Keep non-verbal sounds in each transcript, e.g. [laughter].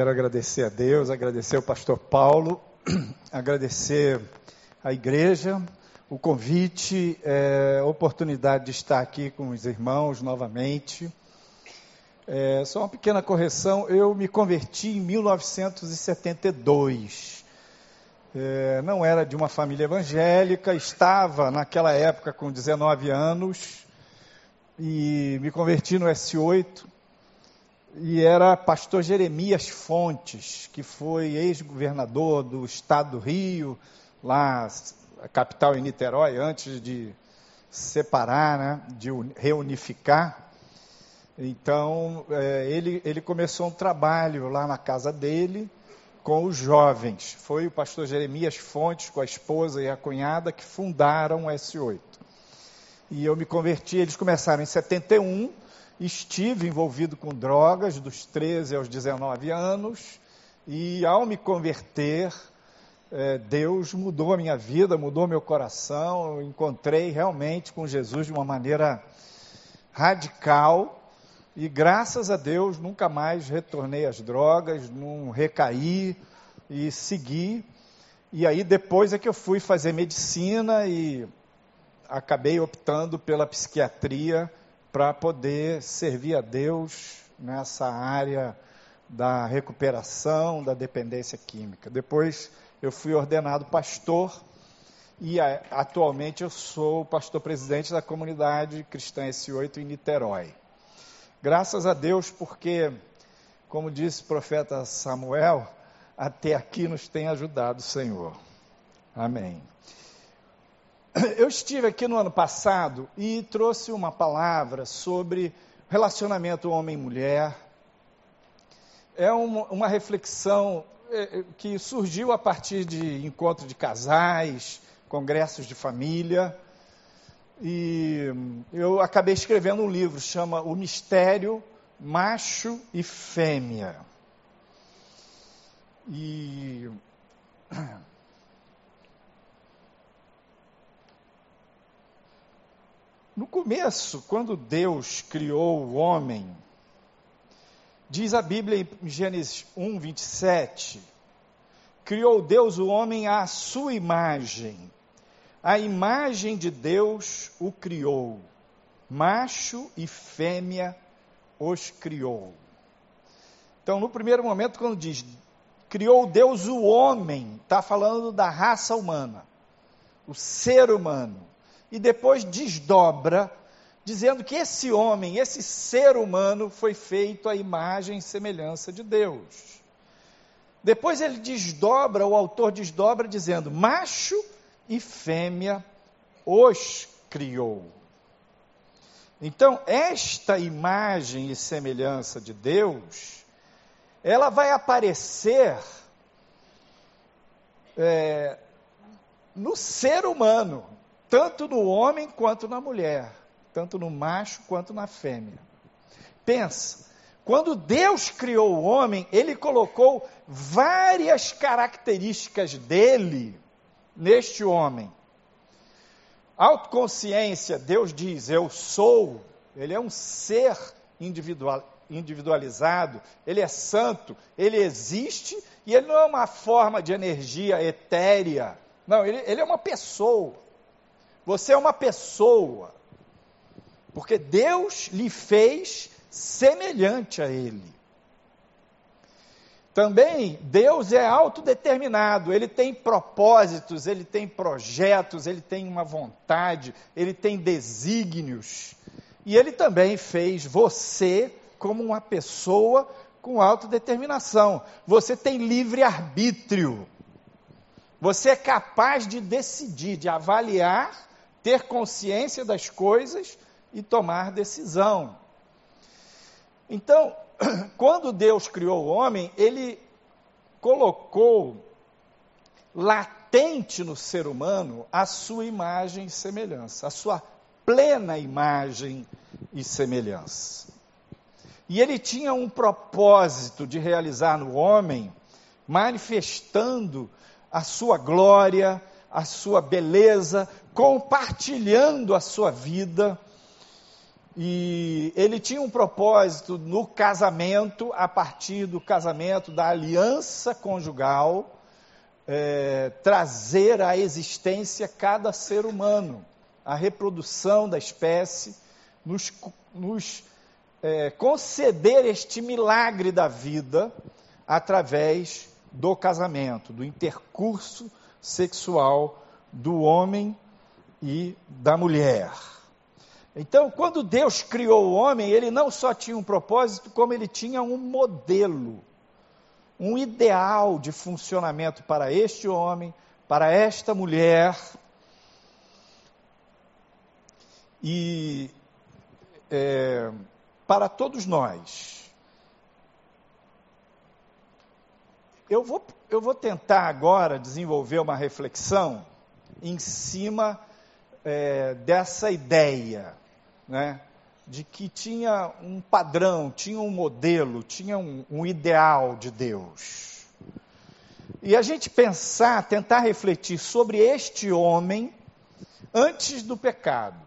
Quero agradecer a Deus, agradecer ao pastor Paulo, [clears throat] agradecer à igreja, o convite, é, a oportunidade de estar aqui com os irmãos novamente. É, só uma pequena correção, eu me converti em 1972. É, não era de uma família evangélica, estava naquela época com 19 anos e me converti no S8 e era pastor Jeremias Fontes, que foi ex-governador do estado do Rio, lá, a capital em Niterói, antes de separar, né, de reunificar. Então, é, ele, ele começou um trabalho lá na casa dele com os jovens. Foi o pastor Jeremias Fontes, com a esposa e a cunhada, que fundaram o S8. E eu me converti, eles começaram em 71 estive envolvido com drogas dos 13 aos 19 anos e ao me converter, é, Deus mudou a minha vida, mudou meu coração. Encontrei realmente com Jesus de uma maneira radical e graças a Deus nunca mais retornei às drogas, não recaí e segui. E aí depois é que eu fui fazer medicina e acabei optando pela psiquiatria para poder servir a Deus nessa área da recuperação da dependência química. Depois eu fui ordenado pastor e atualmente eu sou pastor presidente da comunidade cristã S8 em Niterói. Graças a Deus, porque, como disse o profeta Samuel, até aqui nos tem ajudado o Senhor. Amém. Eu estive aqui no ano passado e trouxe uma palavra sobre relacionamento homem-mulher. É uma, reflexão é, é, que surgiu a partir de encontro de casais, congressos de família. E eu acabei escrevendo um livro, chama O Mistério Macho e Fêmea. E No começo, quando Deus criou o homem, diz a Bíblia em Gênesis 1, 27, criou Deus o homem à sua imagem. A imagem de Deus o criou. Macho e fêmea os criou. Então, no primeiro momento, quando diz criou Deus o homem, está falando da raça humana, o ser humano e depois desdobra, dizendo que esse homem, esse ser humano, foi feito à imagem e semelhança de Deus. Depois ele desdobra, o autor desdobra, dizendo: macho e fêmea os criou. Então, esta imagem e semelhança de Deus, ela vai aparecer é, no ser humano, tanto no homem quanto na mulher, tanto no macho quanto na fêmea. Pensa, quando Deus criou o homem, ele colocou várias características dele neste homem. Autoconsciência, Deus diz, eu sou, ele é um ser individual, individualizado, ele é santo, ele existe e ele não é uma forma de energia etérea. Não, ele, ele é uma pessoa. Você é uma pessoa, porque Deus lhe fez semelhante a Ele. Também Deus é autodeterminado, ele tem propósitos, ele tem projetos, ele tem uma vontade, ele tem desígnios. E ele também fez você como uma pessoa com autodeterminação. Você tem livre arbítrio. Você é capaz de decidir, de avaliar ter consciência das coisas e tomar decisão. Então, [clears throat] quando Deus criou o homem, ele colocou latente no ser humano a sua imagem e semelhança, a sua plena imagem e semelhança. E ele tinha um propósito de realizar no homem, manifestando a sua glória, a sua beleza, compartilhando a sua vida. E ele tinha um propósito no casamento, a partir do casamento, da aliança conjugal, é, trazer à existência cada ser humano, a reprodução da espécie, nos, nos é, conceder este milagre da vida através do casamento, do intercurso sexual do homem e da mulher. Então, quando Deus criou o homem, ele não só tinha um propósito, como ele tinha um modelo, um ideal de funcionamento para este homem, para esta mulher. E é, para todos nós. Eu vou, eu vou tentar agora desenvolver uma reflexão em cima é, dessa ideia né, de que tinha um padrão, tinha um modelo, tinha um, um ideal de Deus. E a gente pensar, tentar refletir sobre este homem antes do pecado.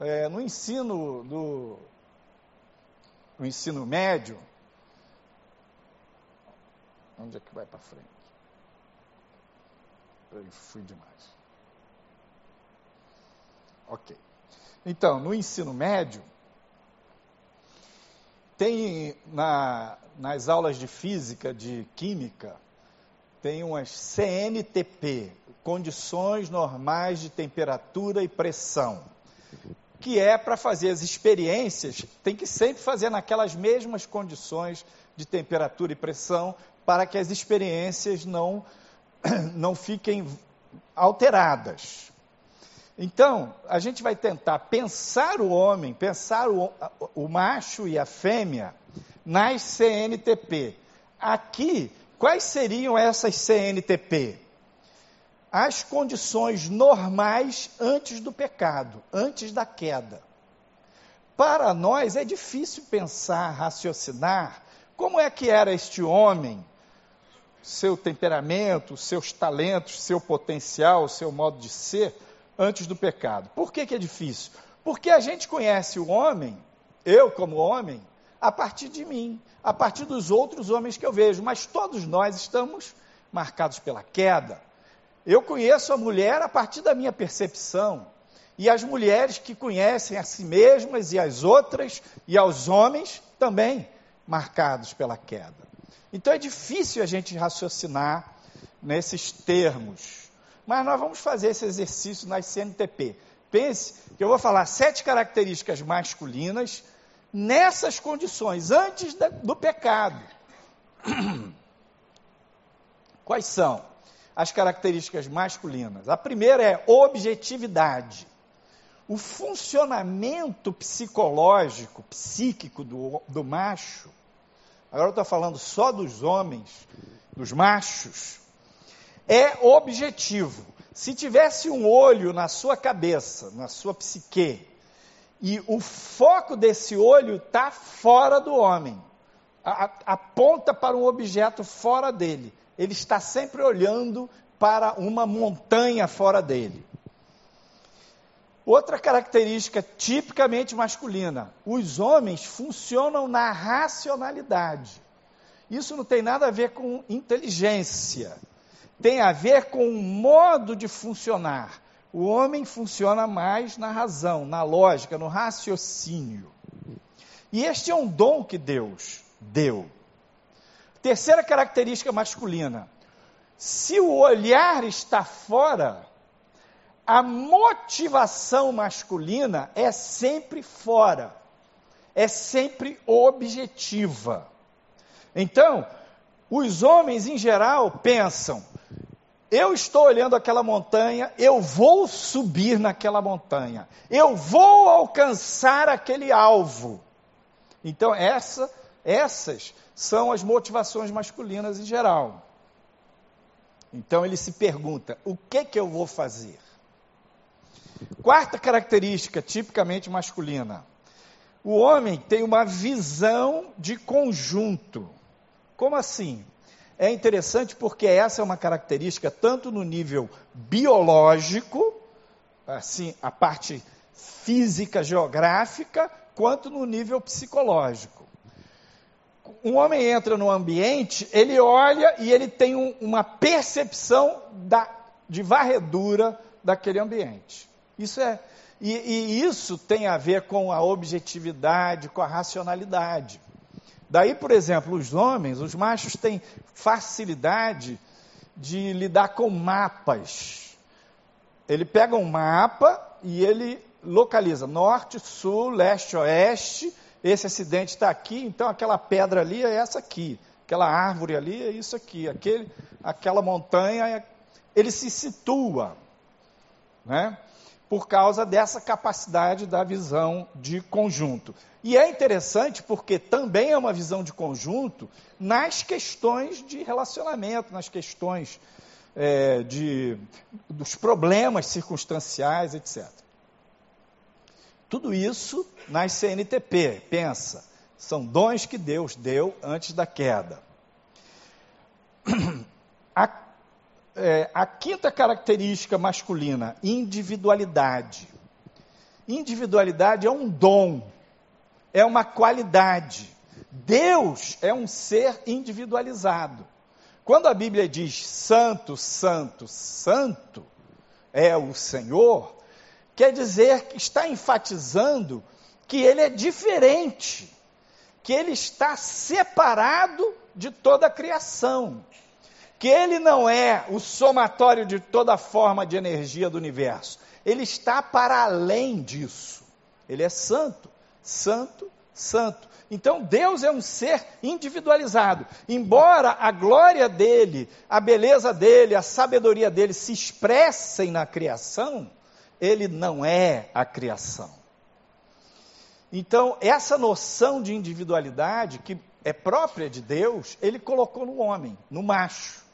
É, no ensino do no ensino médio, onde é que vai para frente? Eu fui demais. Ok. Então, no ensino médio, tem na, nas aulas de física, de química, tem umas CNTP, condições normais de temperatura e pressão, que é para fazer as experiências, tem que sempre fazer naquelas mesmas condições de temperatura e pressão, para que as experiências não, [coughs] não fiquem alteradas. Então, a gente vai tentar pensar o homem, pensar o, o macho e a fêmea nas CNTP. Aqui, quais seriam essas CNTP? As condições normais antes do pecado, antes da queda. Para nós é difícil pensar, raciocinar como é que era este homem, seu temperamento, seus talentos, seu potencial, seu modo de ser antes do pecado. Por que, que é difícil? Porque a gente conhece o homem, eu como homem, a partir de mim, a partir dos outros homens que eu vejo, mas todos nós estamos marcados pela queda. Eu conheço a mulher a partir da minha percepção, e as mulheres que conhecem a si mesmas e as outras, e aos homens também marcados pela queda. Então é difícil a gente raciocinar nesses termos. Mas nós vamos fazer esse exercício nas CNTP. Pense que eu vou falar sete características masculinas nessas condições, antes do pecado. [clears throat] Quais são as características masculinas? A primeira é objetividade. O funcionamento psicológico, psíquico do, do macho, agora eu estou falando só dos homens, dos machos, é objetivo. Se tivesse um olho na sua cabeça, na sua psique, e o foco desse olho está fora do homem, aponta para um objeto fora dele, ele está sempre olhando para uma montanha fora dele. Outra característica tipicamente masculina: os homens funcionam na racionalidade. Isso não tem nada a ver com inteligência tem a ver com o modo de funcionar. O homem funciona mais na razão, na lógica, no raciocínio. E este é um dom que Deus deu. Terceira característica masculina: se o olhar está fora, a motivação masculina é sempre fora, é sempre objetiva. Então, os homens em geral pensam: eu estou olhando aquela montanha, eu vou subir naquela montanha, eu vou alcançar aquele alvo. Então, essa, essas são as motivações masculinas em geral. Então, ele se pergunta: o que, que eu vou fazer? Quarta característica tipicamente masculina: o homem tem uma visão de conjunto. Como assim? É interessante porque essa é uma característica tanto no nível biológico, assim, a parte física, geográfica, quanto no nível psicológico. Um homem entra no ambiente, ele olha e ele tem um, uma percepção da, de varredura daquele ambiente. Isso é e, e isso tem a ver com a objetividade, com a racionalidade. Daí, por exemplo, os homens, os machos têm facilidade de lidar com mapas. Ele pega um mapa e ele localiza norte, sul, leste, oeste. Esse acidente está aqui, então aquela pedra ali é essa aqui, aquela árvore ali é isso aqui, aquele, aquela montanha. É... Ele se situa, né? Por causa dessa capacidade da visão de conjunto. E é interessante porque também é uma visão de conjunto nas questões de relacionamento, nas questões é, de, dos problemas circunstanciais, etc. Tudo isso nas CNTP, pensa, são dons que Deus deu antes da queda. A, é, a quinta característica masculina, individualidade. Individualidade é um dom é uma qualidade. Deus é um ser individualizado. Quando a Bíblia diz santo, santo, santo é o Senhor, quer dizer que está enfatizando que ele é diferente, que ele está separado de toda a criação, que ele não é o somatório de toda a forma de energia do universo, ele está para além disso. Ele é santo santo, santo. Então Deus é um ser individualizado. Embora a glória dele, a beleza dele, a sabedoria dele se expressem na criação, ele não é a criação. Então, essa noção de individualidade, que é própria de Deus, ele colocou no homem, no macho.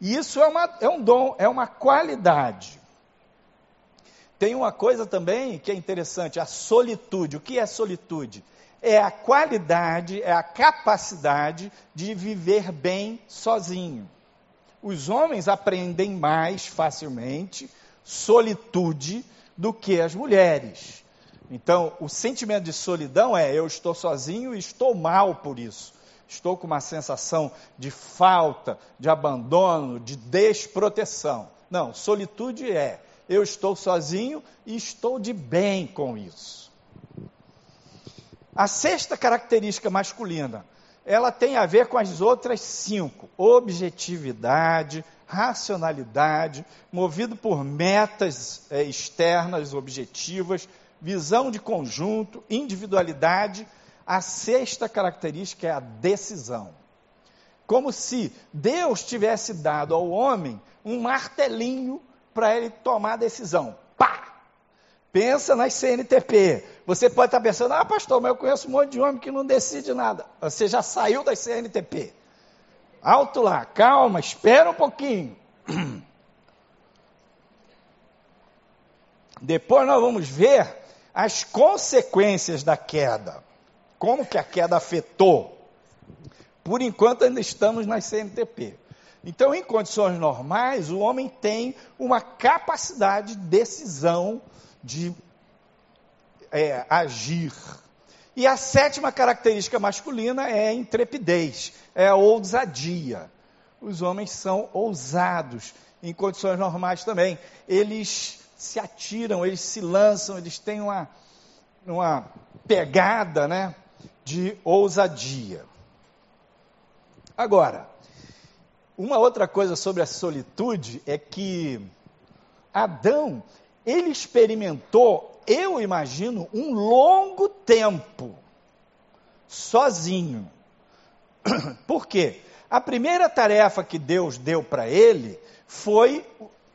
E isso é, uma, é um dom, é uma qualidade. Tem uma coisa também que é interessante, a solitude. O que é solitude? É a qualidade, é a capacidade de viver bem sozinho. Os homens aprendem mais facilmente solitude do que as mulheres. Então, o sentimento de solidão é eu estou sozinho e estou mal por isso. Estou com uma sensação de falta, de abandono, de desproteção. Não, solitude é eu estou sozinho e estou de bem com isso. A sexta característica masculina, ela tem a ver com as outras cinco: objetividade, racionalidade, movido por metas é, externas, objetivas, visão de conjunto, individualidade. A sexta característica é a decisão. Como se Deus tivesse dado ao homem um martelinho para ele tomar a decisão. Pá! Pensa nas CNTP. Você pode estar pensando, ah, pastor, mas eu conheço um monte de homem que não decide nada. Você já saiu das CNTP. Alto lá, calma, espera um pouquinho. [clears throat] Depois nós vamos ver as consequências da queda. Como que a queda afetou. Por enquanto ainda estamos nas CNTP. Então, em condições normais, o homem tem uma capacidade de decisão de é, agir. E a sétima característica masculina é a intrepidez, é a ousadia. Os homens são ousados em condições normais também. Eles se atiram, eles se lançam, eles têm uma, uma pegada né, de ousadia. Agora, uma outra coisa sobre a solitude é que Adão, ele experimentou, eu imagino, um longo tempo sozinho. [clears throat] Por quê? A primeira tarefa que Deus deu para ele foi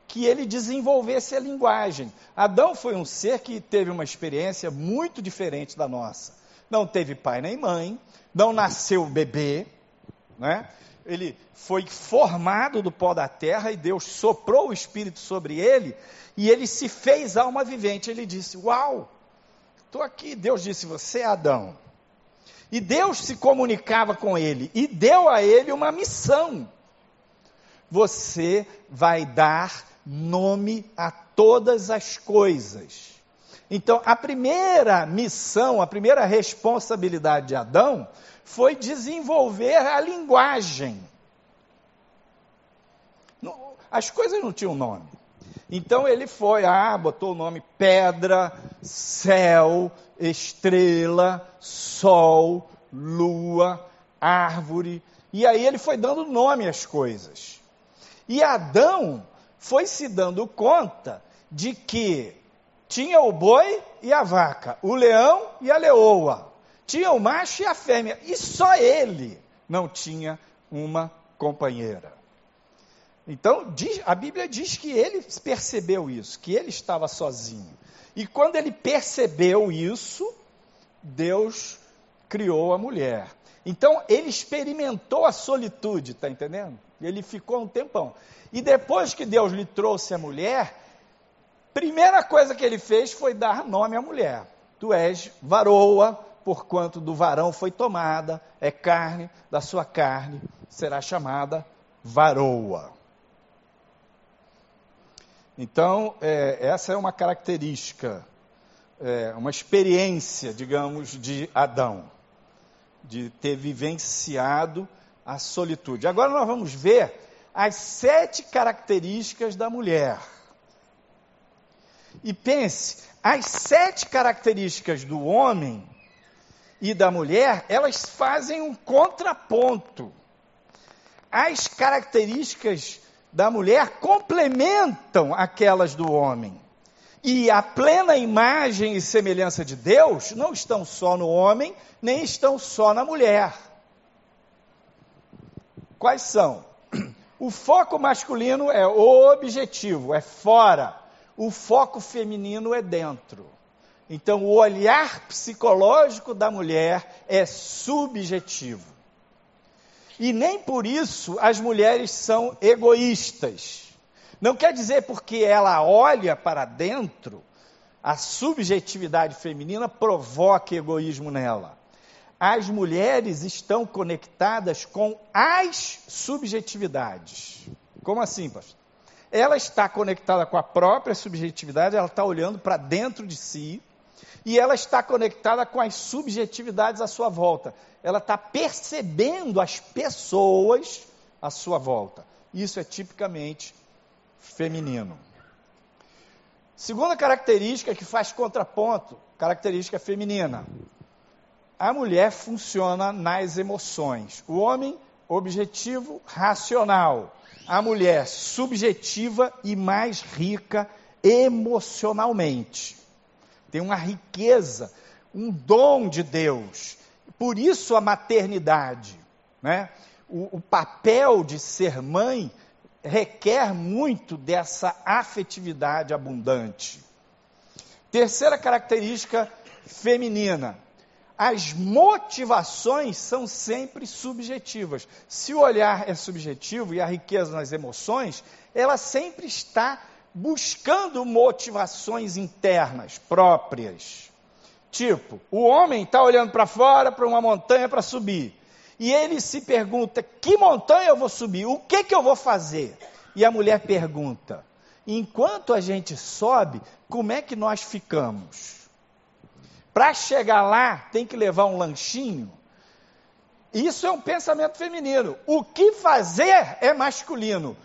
que ele desenvolvesse a linguagem. Adão foi um ser que teve uma experiência muito diferente da nossa. Não teve pai nem mãe, não nasceu bebê, né? Ele foi formado do pó da terra e Deus soprou o Espírito sobre ele e ele se fez alma vivente. Ele disse: Uau, estou aqui. Deus disse: Você é Adão. E Deus se comunicava com ele e deu a ele uma missão. Você vai dar nome a todas as coisas. Então, a primeira missão, a primeira responsabilidade de Adão foi desenvolver a linguagem. As coisas não tinham nome. Então ele foi, ah, botou o nome pedra, céu, estrela, sol, lua, árvore. E aí ele foi dando nome às coisas. E Adão foi se dando conta de que tinha o boi e a vaca, o leão e a leoa, tinha o macho e a fêmea, e só ele não tinha uma companheira. Então, diz, a Bíblia diz que ele percebeu isso, que ele estava sozinho. E quando ele percebeu isso, Deus criou a mulher. Então, ele experimentou a solitude, está entendendo? Ele ficou um tempão. E depois que Deus lhe trouxe a mulher, primeira coisa que ele fez foi dar nome à mulher. Tu és varoa, porquanto do varão foi tomada, é carne, da sua carne será chamada varoa. Então, é, essa é uma característica, é, uma experiência, digamos, de Adão, de ter vivenciado a solitude. Agora nós vamos ver as sete características da mulher. E pense, as sete características do homem e da mulher, elas fazem um contraponto. As características da mulher complementam aquelas do homem. E a plena imagem e semelhança de Deus não estão só no homem, nem estão só na mulher. Quais são? O foco masculino é objetivo, é fora. O foco feminino é dentro. Então, o olhar psicológico da mulher é subjetivo. E nem por isso as mulheres são egoístas. Não quer dizer porque ela olha para dentro, a subjetividade feminina provoca egoísmo nela. As mulheres estão conectadas com as subjetividades. Como assim, pastor? Ela está conectada com a própria subjetividade, ela está olhando para dentro de si, e ela está conectada com as subjetividades à sua volta. Ela está percebendo as pessoas à sua volta. Isso é tipicamente feminino. Segunda característica que faz contraponto, característica feminina. A mulher funciona nas emoções. O homem, objetivo, racional. A mulher, subjetiva e mais rica emocionalmente tem uma riqueza, um dom de Deus. Por isso a maternidade, né? o, o papel de ser mãe requer muito dessa afetividade abundante. Terceira característica feminina. As motivações são sempre subjetivas. Se o olhar é subjetivo e a riqueza nas emoções, ela sempre está buscando motivações internas próprias. Tipo, o homem está olhando para fora para uma montanha para subir. E ele se pergunta: que montanha eu vou subir? O que, que eu vou fazer? E a mulher pergunta: enquanto a gente sobe, como é que nós ficamos? Para chegar lá, tem que levar um lanchinho. Isso é um pensamento feminino. O que fazer é masculino.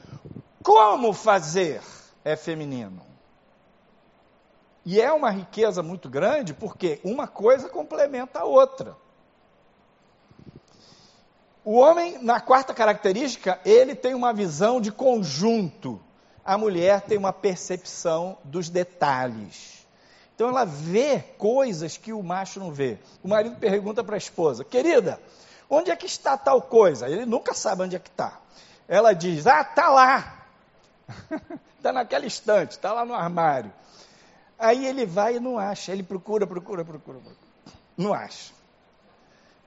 Como fazer? É feminino. E é uma riqueza muito grande porque uma coisa complementa a outra. O homem, na quarta característica, ele tem uma visão de conjunto. A mulher tem uma percepção dos detalhes. Então ela vê coisas que o macho não vê. O marido pergunta para a esposa: Querida, onde é que está tal coisa? Ele nunca sabe onde é que está. Ela diz: Ah, está lá. [laughs] Está naquela estante, está lá no armário. Aí ele vai e não acha. Ele procura, procura, procura, procura. Não acha.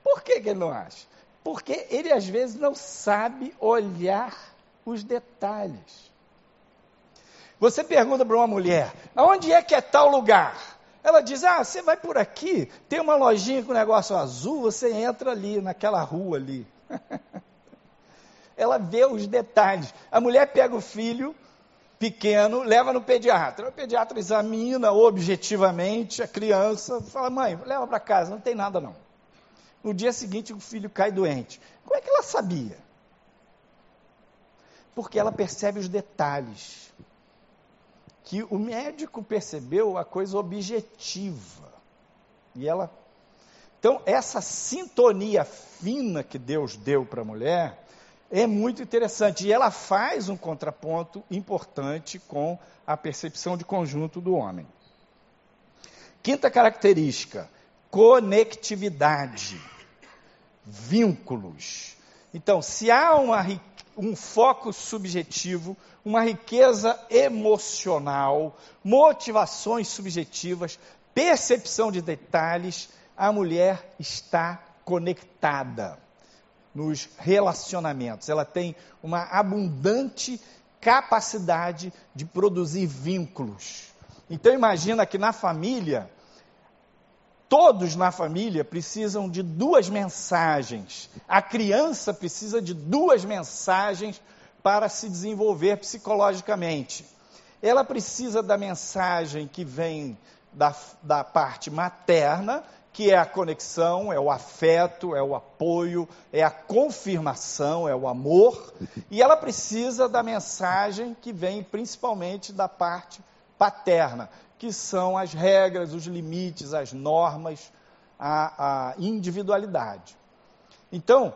Por que, que ele não acha? Porque ele às vezes não sabe olhar os detalhes. Você pergunta para uma mulher: aonde é que é tal lugar? Ela diz: Ah, você vai por aqui, tem uma lojinha com negócio azul, você entra ali, naquela rua ali. [laughs] Ela vê os detalhes. A mulher pega o filho, pequeno, leva no pediatra. O pediatra examina objetivamente a criança, fala: mãe, leva para casa, não tem nada não. No dia seguinte, o filho cai doente. Como é que ela sabia? Porque ela percebe os detalhes. Que o médico percebeu a coisa objetiva. E ela. Então, essa sintonia fina que Deus deu para a mulher é muito interessante. E ela faz um contraponto importante com a percepção de conjunto do homem. Quinta característica: conectividade, vínculos. Então, se há uma, um foco subjetivo, uma riqueza emocional, motivações subjetivas, percepção de detalhes, a mulher está conectada nos relacionamentos. Ela tem uma abundante capacidade de produzir vínculos. Então imagina que na família todos na família precisam de duas mensagens. A criança precisa de duas mensagens para se desenvolver psicologicamente. Ela precisa da mensagem que vem da, da parte materna, que é a conexão, é o afeto, é o apoio, é a confirmação, é o amor, [laughs] e ela precisa da mensagem que vem principalmente da parte paterna, que são as regras, os limites, as normas, a, a individualidade. Então,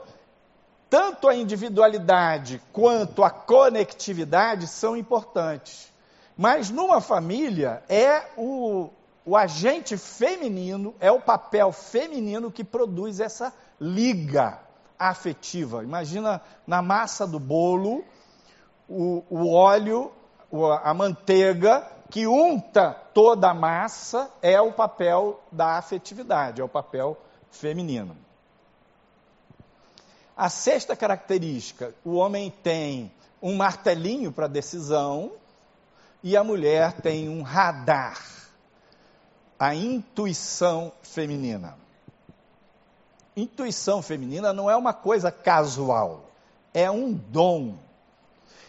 tanto a individualidade quanto a conectividade são importantes. Mas numa família é o, o agente feminino, é o papel feminino que produz essa liga afetiva. Imagina na massa do bolo, o, o óleo, a manteiga que unta toda a massa é o papel da afetividade, é o papel feminino. A sexta característica: o homem tem um martelinho para decisão e a mulher tem um radar, a intuição feminina. Intuição feminina não é uma coisa casual, é um dom.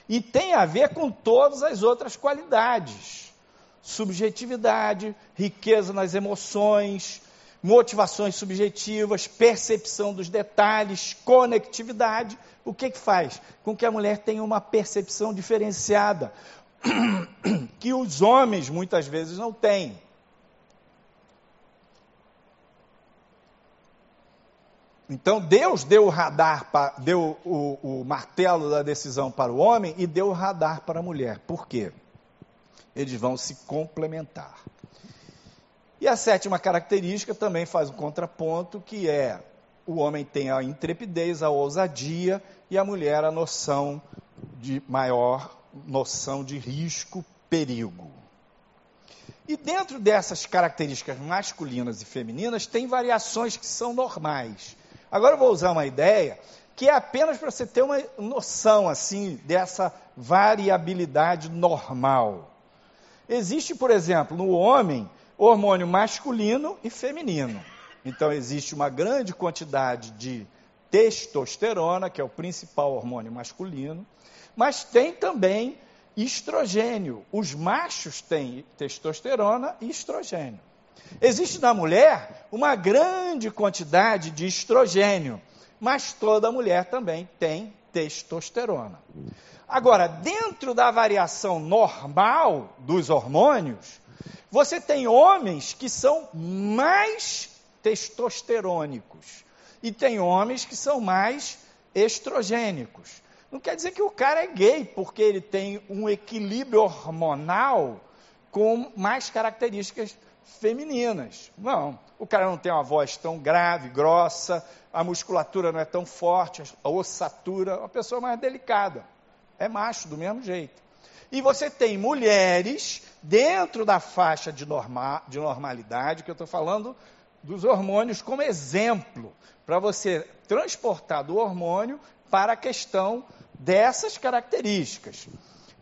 E tem a ver com todas as outras qualidades subjetividade, riqueza nas emoções, motivações subjetivas, percepção dos detalhes, conectividade. O que, que faz? Com que a mulher tenha uma percepção diferenciada, [clears throat] que os homens muitas vezes não têm. Então Deus deu o radar, deu o, o martelo da decisão para o homem e deu o radar para a mulher. Por quê? eles vão se complementar. E a sétima característica também faz um contraponto, que é o homem tem a intrepidez, a ousadia, e a mulher a noção de maior noção de risco, perigo. E dentro dessas características masculinas e femininas, tem variações que são normais. Agora eu vou usar uma ideia que é apenas para você ter uma noção assim dessa variabilidade normal. Existe, por exemplo, no homem, hormônio masculino e feminino. Então, existe uma grande quantidade de testosterona, que é o principal hormônio masculino, mas tem também estrogênio. Os machos têm testosterona e estrogênio. Existe na mulher uma grande quantidade de estrogênio, mas toda mulher também tem testosterona. Agora, dentro da variação normal dos hormônios, você tem homens que são mais testosterônicos e tem homens que são mais estrogênicos. Não quer dizer que o cara é gay, porque ele tem um equilíbrio hormonal com mais características femininas. Não, o cara não tem uma voz tão grave, grossa, a musculatura não é tão forte, a ossatura, uma pessoa mais delicada é macho do mesmo jeito. E você tem mulheres dentro da faixa de, norma, de normalidade, que eu estou falando dos hormônios como exemplo, para você transportar do hormônio para a questão dessas características.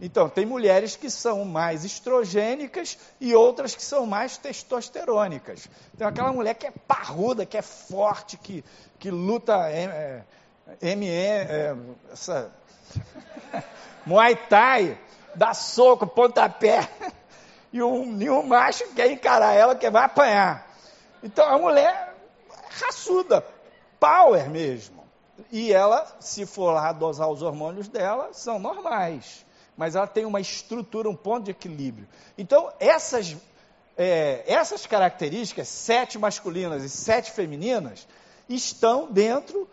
Então, tem mulheres que são mais estrogênicas e outras que são mais testosterônicas. Tem aquela mulher que é parruda, que é forte, que, que luta é, é, ME, é, essa [laughs] Muay Thai, dá soco, pontapé. [laughs] E um, e macho quer encarar ela, que vai apanhar. Então a mulher raçuda, power mesmo. E ela, se for lá dosar os hormônios dela, são normais. Mas ela tem uma estrutura, um ponto de equilíbrio. Então, essas, é, essas características, sete masculinas e sete femininas, estão dentro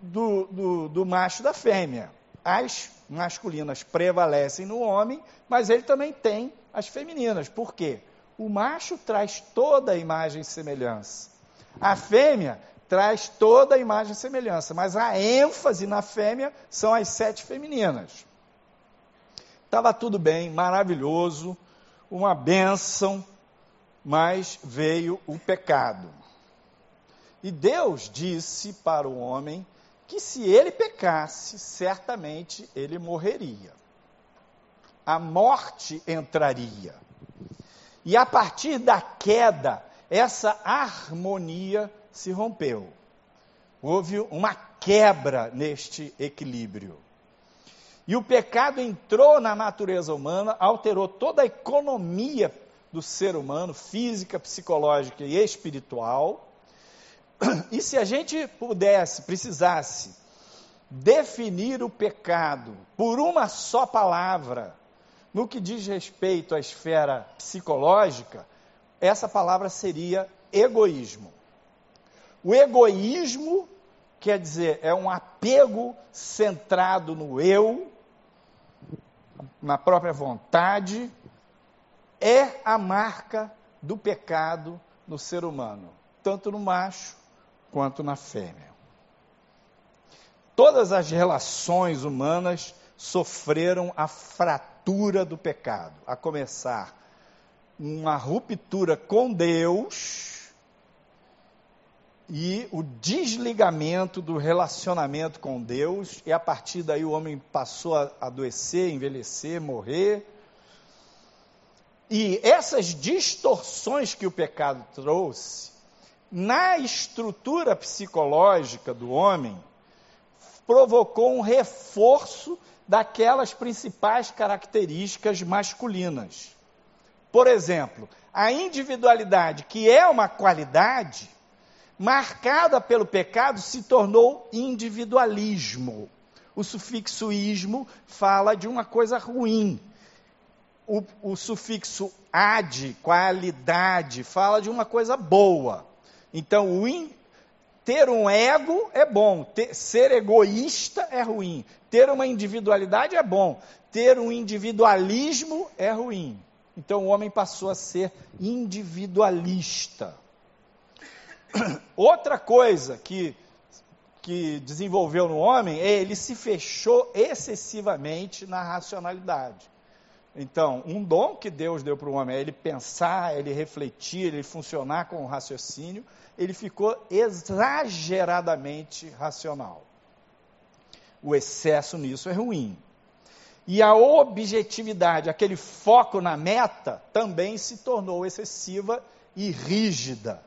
do, do, do macho da fêmea. As masculinas prevalecem no homem, mas ele também tem as femininas. Por quê? O macho traz toda a imagem e semelhança. A fêmea traz toda a imagem e semelhança, mas a ênfase na fêmea são as sete femininas. Estava tudo bem, maravilhoso, uma bênção, mas veio o pecado. E Deus disse para o homem que se ele pecasse, certamente ele morreria. A morte entraria. E a partir da queda, essa harmonia se rompeu. Houve uma quebra neste equilíbrio. E o pecado entrou na natureza humana, alterou toda a economia do ser humano, física, psicológica e espiritual e se a gente pudesse, precisasse, definir o pecado por uma só palavra, no que diz respeito à esfera psicológica, essa palavra seria egoísmo. O egoísmo quer dizer, é um apego centrado no eu, na própria vontade, é a marca do pecado no ser humano, tanto no macho quanto na fêmea. Todas as relações humanas sofreram a fratura do pecado, a começar uma ruptura com Deus e o desligamento do relacionamento com Deus, e a partir daí o homem passou a adoecer, envelhecer, morrer. E essas distorções que o pecado trouxe na estrutura psicológica do homem, provocou um reforço daquelas principais características masculinas. Por exemplo, a individualidade, que é uma qualidade, marcada pelo pecado, se tornou individualismo. O sufixo ismo fala de uma coisa ruim. O, o sufixo ad, qualidade, fala de uma coisa boa. Então, in, ter um ego é bom, ter, ser egoísta é ruim, ter uma individualidade é bom, ter um individualismo é ruim. Então, o homem passou a ser individualista. [coughs] Outra coisa que, que desenvolveu no homem é ele se fechou excessivamente na racionalidade. Então, um dom que Deus deu para o homem é ele pensar, ele refletir, ele funcionar com o raciocínio, ele ficou exageradamente racional. O excesso nisso é ruim. E a objetividade, aquele foco na meta, também se tornou excessiva e rígida.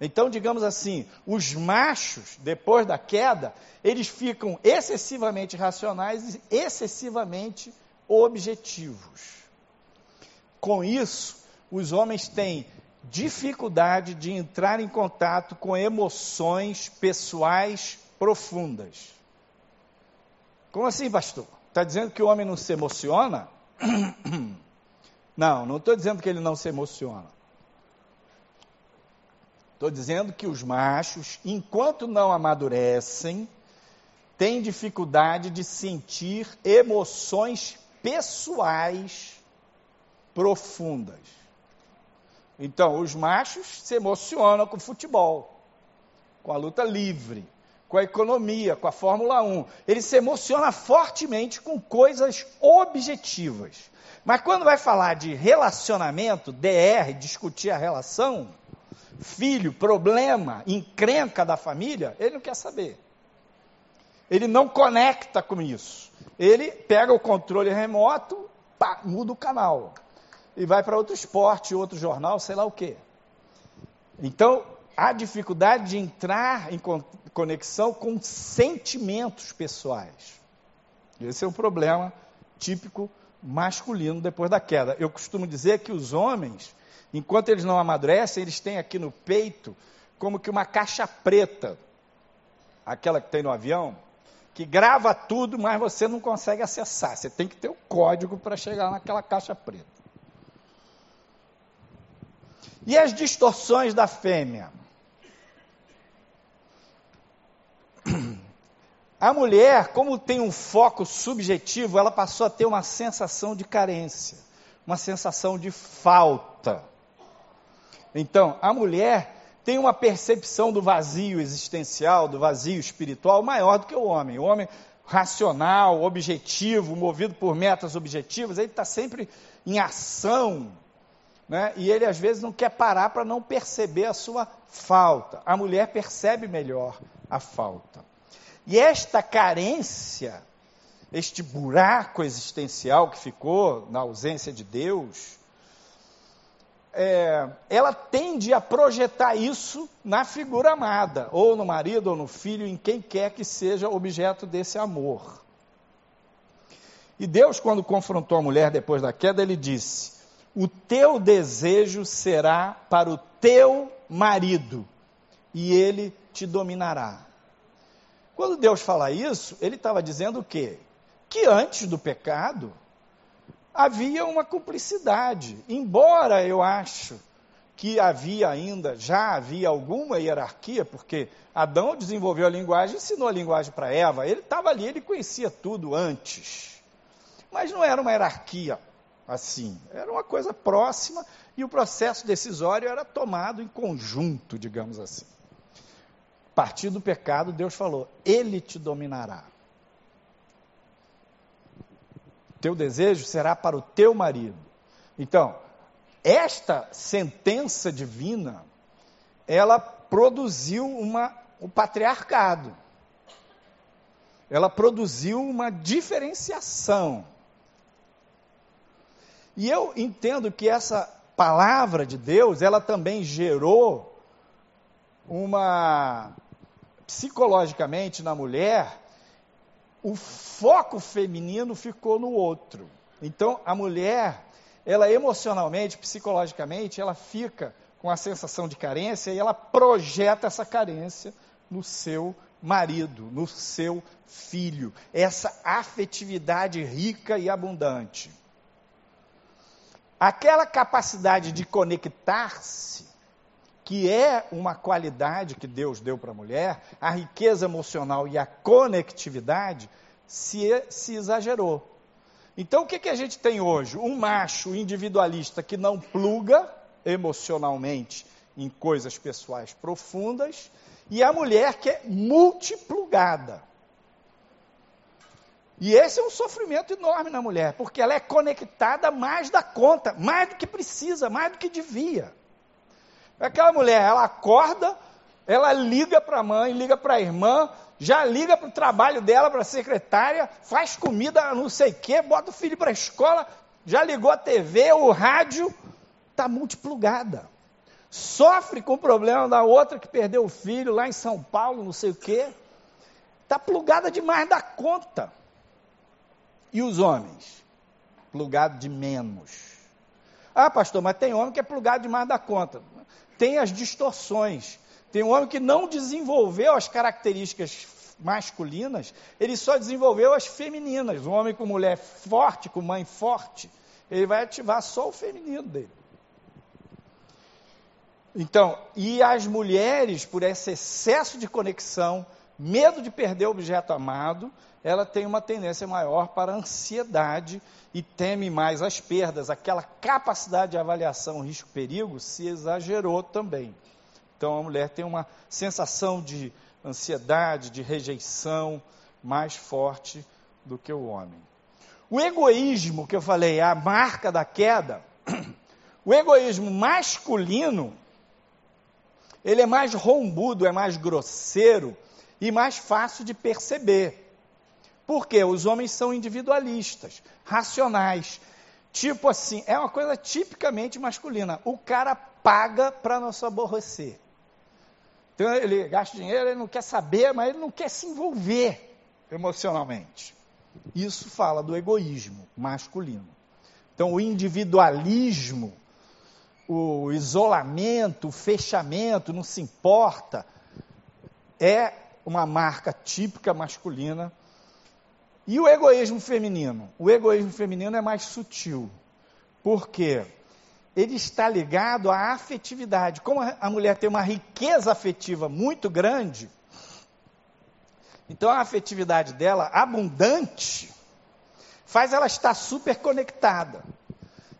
Então, digamos assim, os machos, depois da queda, eles ficam excessivamente racionais e excessivamente objetivos. Com isso, os homens têm dificuldade de entrar em contato com emoções pessoais profundas. Como assim, pastor? Está dizendo que o homem não se emociona? [coughs] Não, não estou dizendo que ele não se emociona. Estou dizendo que os machos, enquanto não amadurecem, têm dificuldade de sentir emoções pessoais profundas. Então, os machos se emocionam com o futebol, com a luta livre, com a economia, com a Fórmula 1. Ele se emociona fortemente com coisas objetivas. Mas quando vai falar de relacionamento, DR, discutir a relação, filho, problema, encrenca da família, ele não quer saber. Ele não conecta com isso. Ele pega o controle remoto, pá, muda o canal. E vai para outro esporte, outro jornal, sei lá o quê. Então, há dificuldade de entrar em conexão com sentimentos pessoais. Esse é um problema típico masculino depois da queda. Eu costumo dizer que os homens, enquanto eles não amadurecem, eles têm aqui no peito como que uma caixa preta, aquela que tem no avião, que grava tudo, mas você não consegue acessar. Você tem que ter o código para chegar naquela caixa preta. E as distorções da fêmea? [clears throat] A mulher, como tem um foco subjetivo, ela passou a ter uma sensação de carência, uma sensação de falta. Então, a mulher tem uma percepção do vazio existencial, do vazio espiritual maior do que o homem. O homem racional, objetivo, movido por metas objetivas, ele está sempre em ação, né? e ele às vezes não quer parar para não perceber a sua falta. A mulher percebe melhor a falta. E esta carência, este buraco existencial que ficou na ausência de Deus, é, ela tende a projetar isso na figura amada, ou no marido, ou no filho, em quem quer que seja objeto desse amor. E Deus, quando confrontou a mulher depois da queda, ele disse: O teu desejo será para o teu marido, e ele te dominará. Quando Deus fala isso, ele estava dizendo o quê? Que antes do pecado havia uma cumplicidade. Embora eu acho que havia ainda, já havia alguma hierarquia, porque Adão desenvolveu a linguagem, ensinou a linguagem para Eva, ele estava ali, ele conhecia tudo antes. Mas não era uma hierarquia assim, era uma coisa próxima e o processo decisório era tomado em conjunto, digamos assim partir do pecado, Deus falou: Ele te dominará. Teu desejo será para o teu marido. Então, esta sentença divina, ela produziu uma, o patriarcado. Ela produziu uma diferenciação. E eu entendo que essa palavra de Deus, ela também gerou uma psicologicamente na mulher, o foco feminino ficou no outro. Então, a mulher, ela emocionalmente, psicologicamente, ela fica com a sensação de carência e ela projeta essa carência no seu marido, no seu filho. Essa afetividade rica e abundante. Aquela capacidade de conectar-se que é uma qualidade que Deus deu para a mulher, a riqueza emocional e a conectividade, se, se exagerou. Então, o que, que a gente tem hoje? Um macho individualista que não pluga emocionalmente em coisas pessoais profundas, e a mulher que é multiplugada. E esse é um sofrimento enorme na mulher, porque ela é conectada mais da conta, mais do que precisa, mais do que devia. Aquela mulher, ela acorda, ela liga para a mãe, liga para a irmã, já liga para o trabalho dela, para a secretária, faz comida, não sei o quê, bota o filho para a escola, já ligou a TV, o rádio, está multiplugada. Sofre com o problema da outra que perdeu o filho lá em São Paulo, não sei o quê. Está plugada demais da conta. E os homens? Plugado de menos. Ah, pastor, mas tem homem que é plugado demais da conta tem as distorções. Tem um homem que não desenvolveu as características masculinas, ele só desenvolveu as femininas. Um homem com mulher forte, com mãe forte, ele vai ativar só o feminino dele. Então, e as mulheres, por esse excesso de conexão, medo de perder o objeto amado, ela tem uma tendência maior para ansiedade e teme mais as perdas. Aquela capacidade de avaliação risco-perigo se exagerou também. Então a mulher tem uma sensação de ansiedade, de rejeição mais forte do que o homem. O egoísmo, que eu falei, a marca da queda, [clears throat] o egoísmo masculino, ele é mais rombudo, é mais grosseiro e mais fácil de perceber. Porque os homens são individualistas, racionais. Tipo assim, é uma coisa tipicamente masculina. O cara paga para não se aborrecer. Então ele gasta dinheiro, ele não quer saber, mas ele não quer se envolver emocionalmente. Isso fala do egoísmo masculino. Então, o individualismo, o isolamento, o fechamento, não se importa, é uma marca típica masculina. E o egoísmo feminino? O egoísmo feminino é mais sutil. Por quê? Ele está ligado à afetividade. Como a mulher tem uma riqueza afetiva muito grande, então a afetividade dela, abundante, faz ela estar super conectada.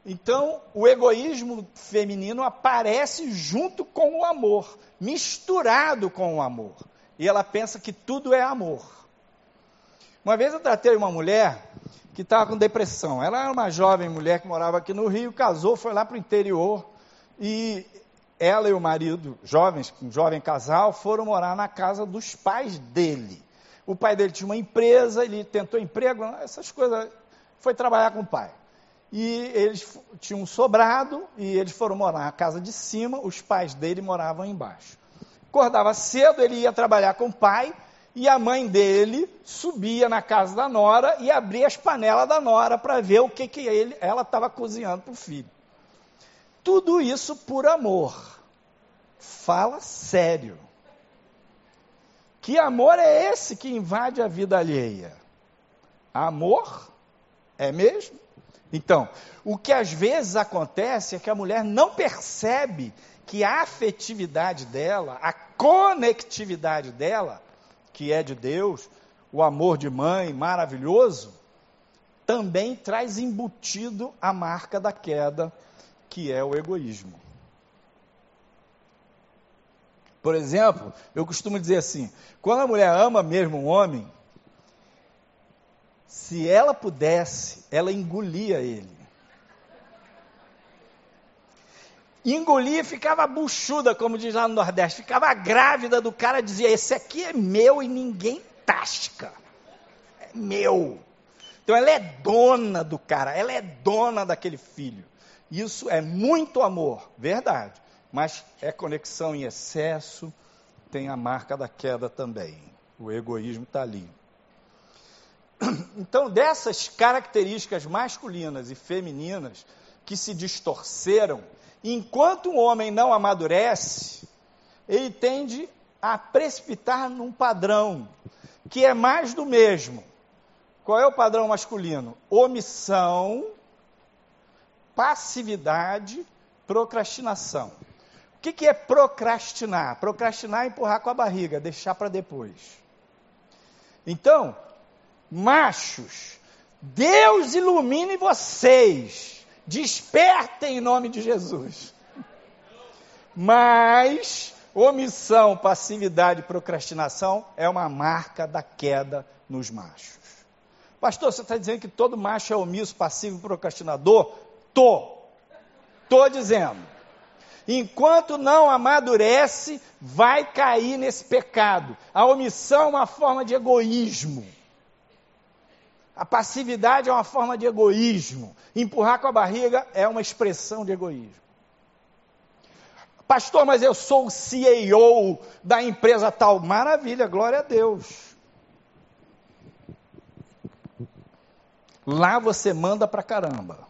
Então, o egoísmo feminino aparece junto com o amor, misturado com o amor. E ela pensa que tudo é amor. Uma vez eu tratei uma mulher que estava com depressão. Ela era uma jovem mulher que morava aqui no Rio, casou, foi lá para o interior e ela e o marido, jovens, um jovem casal, foram morar na casa dos pais dele. O pai dele tinha uma empresa, ele tentou emprego, essas coisas, foi trabalhar com o pai. E eles tinham um sobrado e eles foram morar na casa de cima, os pais dele moravam embaixo. Acordava cedo, ele ia trabalhar com o pai e a mãe dele subia na casa da nora e abria as panelas da nora para ver o que, que ele, ela estava cozinhando para o filho. Tudo isso por amor. Fala sério. Que amor é esse que invade a vida alheia? Amor? É mesmo? Então, o que às vezes acontece é que a mulher não percebe que a afetividade dela, a conectividade dela, que é de Deus, o amor de mãe maravilhoso, também traz embutido a marca da queda, que é o egoísmo. Por exemplo, eu costumo dizer assim: quando a mulher ama mesmo um homem, se ela pudesse, ela engolia ele. Engolia e ficava buchuda, como diz lá no Nordeste, ficava grávida do cara, dizia: Esse aqui é meu e ninguém tasca. É meu. Então ela é dona do cara, ela é dona daquele filho. Isso é muito amor, verdade mas é conexão em excesso, tem a marca da queda também. O egoísmo está ali. [clears throat] Então, dessas características masculinas e femininas que se distorceram, enquanto um homem não amadurece, ele tende a precipitar num padrão que é mais do mesmo. Qual é o padrão masculino? Omissão, passividade, procrastinação. O que, que é procrastinar? Procrastinar é empurrar com a barriga, deixar para depois. Então, machos, Deus ilumine vocês, despertem em nome de Jesus. Mas omissão, passividade procrastinação é uma marca da queda nos machos. Pastor, você está dizendo que todo macho é omisso, passivo procrastinador? Tô. Tô dizendo. Enquanto não amadurece, vai cair nesse pecado. A omissão é uma forma de egoísmo. A passividade é uma forma de egoísmo. Empurrar com a barriga é uma expressão de egoísmo. Pastor, mas eu sou o CEO da empresa tal. Maravilha, glória a Deus. Lá você manda pra caramba.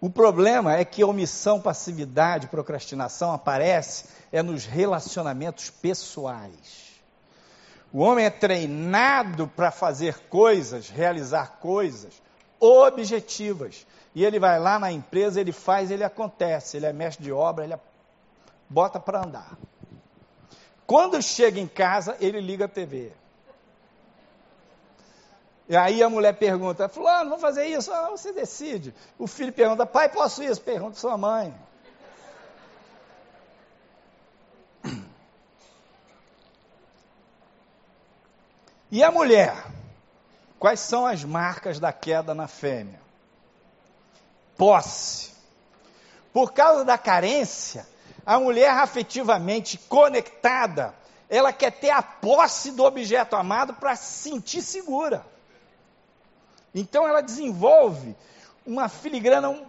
O problema é que omissão, passividade, procrastinação aparece é nos relacionamentos pessoais. O homem é treinado para fazer coisas, realizar coisas objetivas. E ele vai lá na empresa, ele faz, ele acontece. Ele é mestre de obra, ele bota para andar. Quando chega em casa, ele liga a TV. E aí a mulher pergunta, fulano, vamos fazer isso? Ah, você decide. O filho pergunta, pai, posso isso? Pergunta sua mãe. E a mulher? Quais são as marcas da queda na fêmea? Posse. Por causa da carência, a mulher afetivamente conectada, ela quer ter a posse do objeto amado para se sentir segura. Então ela desenvolve uma filigrana, um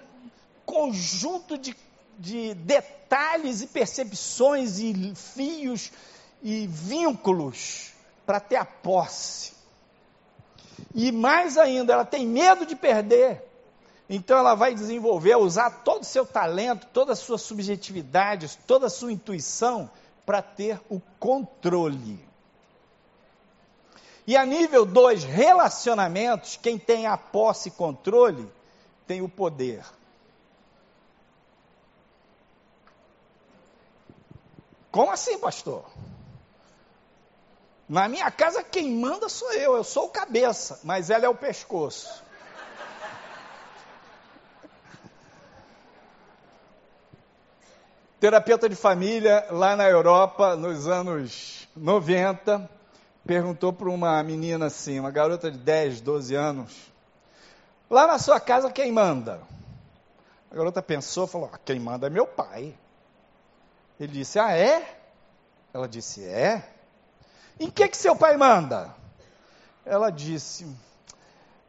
conjunto de, de detalhes e percepções e fios e vínculos para ter a posse. E mais ainda, ela tem medo de perder. Então ela vai desenvolver, usar todo o seu talento, toda a sua subjetividade, toda a sua intuição para ter o controle. E a nível 2, relacionamentos, quem tem a posse e controle tem o poder. Como assim, pastor? Na minha casa quem manda sou eu, eu sou o cabeça, mas ela é o pescoço. Terapeuta de família lá na Europa, nos anos 90, perguntou para uma menina assim, uma garota de 10, 12 anos: Lá na sua casa quem manda? A garota pensou, falou: ah, Quem manda é meu pai. Ele disse: Ah, é? Ela disse: É. Em que que seu pai manda? Ela disse: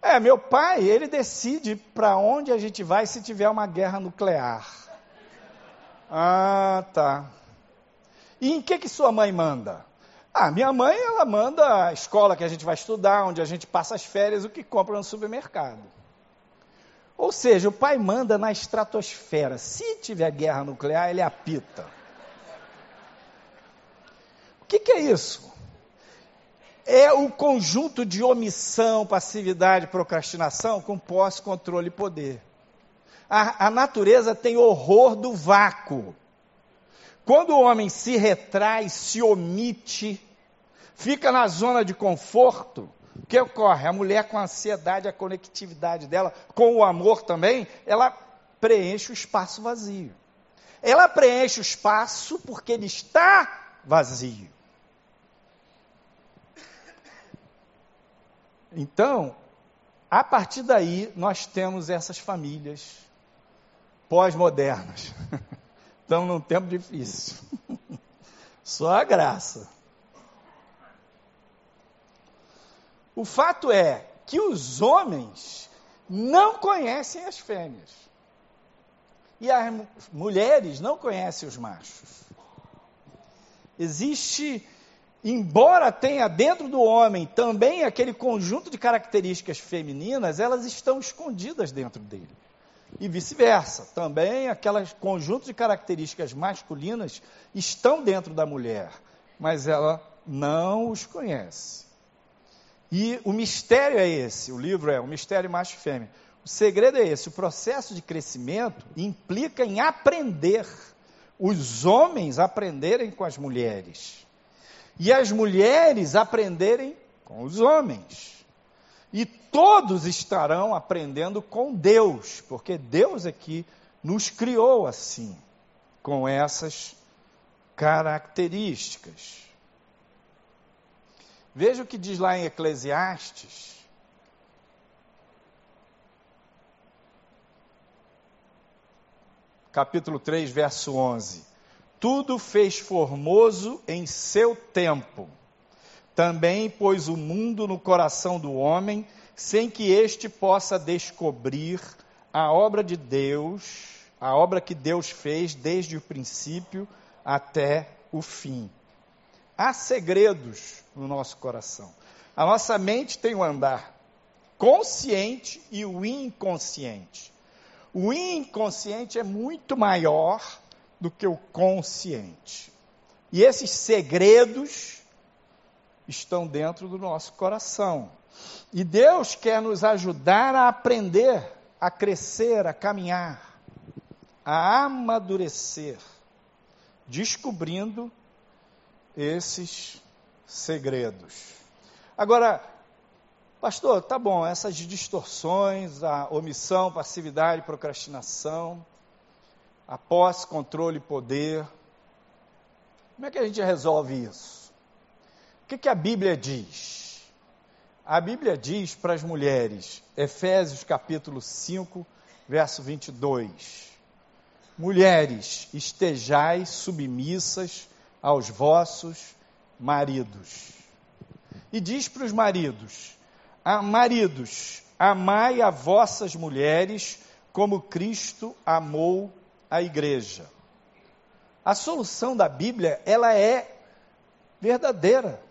É, meu pai, ele decide para onde a gente vai se tiver uma guerra nuclear. Ah, tá. E em que que sua mãe manda? Ah, minha mãe, ela manda a escola que a gente vai estudar, onde a gente passa as férias, o que compra no supermercado. Ou seja, o pai manda na estratosfera. Se tiver guerra nuclear, ele apita que, que é isso? É o conjunto de omissão, passividade, procrastinação com posse, controle e poder. A, a natureza tem horror do vácuo. Quando o homem se retrai, se omite, fica na zona de conforto, o que ocorre? A mulher com a ansiedade, a conectividade dela, com o amor também, ela preenche o espaço vazio. Ela preenche o espaço porque ele está vazio. Então, a partir daí, nós temos essas famílias pós-modernas. [laughs] Estamos num tempo difícil. [laughs] Só a graça. O fato é que os homens não conhecem as fêmeas. E as mulheres não conhecem os machos. Existe embora tenha dentro do homem também aquele conjunto de características femininas, elas estão escondidas dentro dele. E vice-versa, também aquelas conjunto de características masculinas estão dentro da mulher, mas ela não os conhece. E o mistério é esse, o livro é o mistério macho e fêmea. O segredo é esse, o processo de crescimento implica em aprender, os homens aprenderem com as mulheres e as mulheres aprenderem com os homens. E todos estarão aprendendo com Deus, porque Deus é que nos criou assim, com essas características. Veja o que diz lá em Eclesiastes. Capítulo 3, verso 11 tudo fez formoso em seu tempo. Também pôs o mundo no coração do homem, sem que este possa descobrir a obra de Deus, a obra que Deus fez desde o princípio até o fim. Há segredos no nosso coração. A nossa mente tem o andar consciente e o inconsciente. O inconsciente é muito maior do que o consciente. E esses segredos estão dentro do nosso coração. E Deus quer nos ajudar a aprender, a crescer, a caminhar, a amadurecer, descobrindo esses segredos. Agora, pastor, tá bom, essas distorções, a omissão, passividade, procrastinação, a posse, controle e poder. Como é que a gente resolve isso? O que, que a Bíblia diz? A Bíblia diz para as mulheres, Efésios capítulo 5, verso 22. Mulheres, estejais submissas aos vossos maridos. E diz para os maridos: ah, Maridos, amai a vossas mulheres como Cristo amou a igreja. A solução da Bíblia, ela é verdadeira.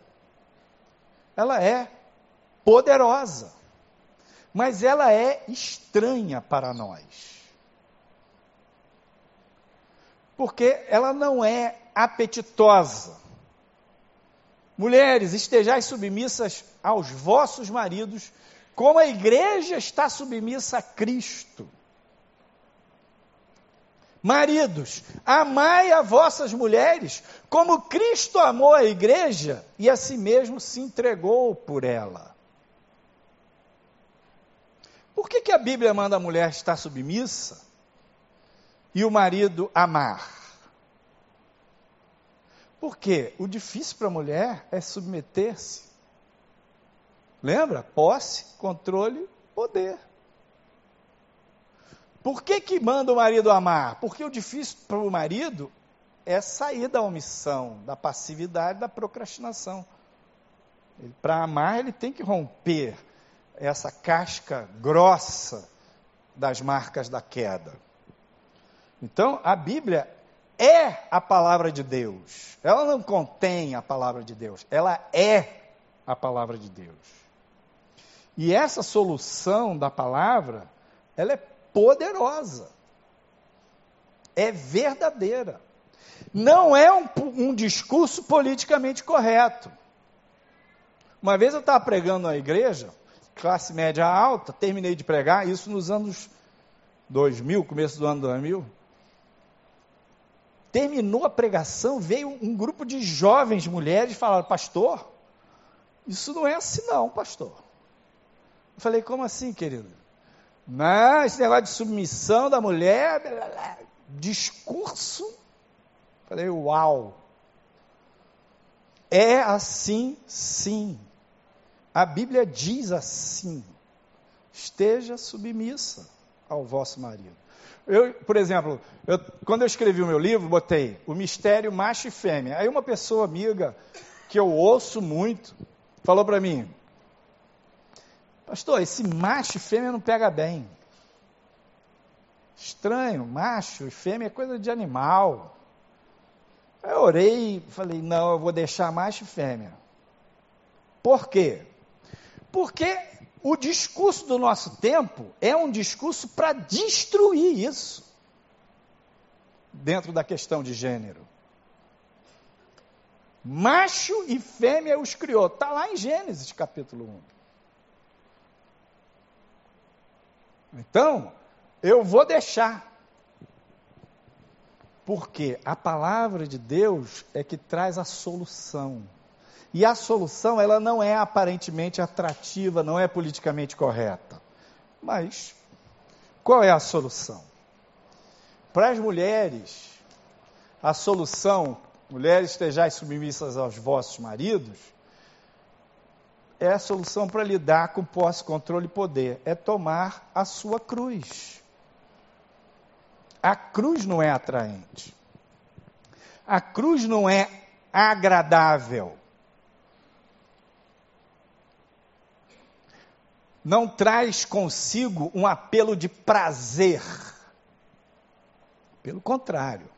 Ela é poderosa. mas ela é estranha para nós. Porque ela não é apetitosa. Mulheres, estejais submissas aos vossos maridos, como a igreja está submissa a Cristo. Maridos, amai a vossas mulheres, como Cristo amou a igreja e a si mesmo se entregou por ela. Por que, que a Bíblia manda a mulher estar submissa e o marido amar? Porque o difícil para a mulher é submeter-se. Lembra? Posse, controle, poder. Por que, que manda o marido amar? Porque o difícil para o marido é sair da omissão, da passividade, da procrastinação. Para amar, ele tem que romper essa casca grossa das marcas da queda. Então, a Bíblia é a palavra de Deus. Ela não contém a palavra de Deus, ela é a palavra de Deus. E essa solução da palavra, ela é poderosa. É verdadeira. Não é um, um discurso politicamente correto. Uma vez eu estava pregando na igreja, classe média alta, terminei de pregar, isso nos anos 2000, começo do ano 2000. Terminou a pregação, veio um grupo de jovens mulheres e falaram: Pastor, isso não é assim, não, pastor. Eu falei: Como assim, querido? Não, esse negócio de submissão da mulher, blá, blá, discurso. Falei: Uau. É assim, sim. A Bíblia diz assim: esteja submissa ao vosso marido. Eu, por exemplo, eu, quando eu escrevi o meu livro, botei o mistério macho e fêmea. Aí uma pessoa amiga, que eu ouço muito, falou para mim: Pastor, esse macho e fêmea não pega bem. Estranho, macho e fêmea é coisa de animal. Eu orei falei: Não, eu vou deixar macho e fêmea. Por quê? Porque o discurso do nosso tempo é um discurso para destruir isso, dentro da questão de gênero. Macho e fêmea os criou. Está lá em Gênesis capítulo 1. Então, eu vou deixar. Porque a palavra de Deus é que traz a solução. E a solução, ela não é aparentemente atrativa, não é politicamente correta. Mas, qual é a solução? Para as mulheres, a solução, mulheres estejais submissas aos vossos maridos, é a solução para lidar com posse, controle e poder. É tomar a sua cruz. A cruz não é atraente. A cruz não é agradável. não traz consigo um apelo de prazer. Pelo contrário,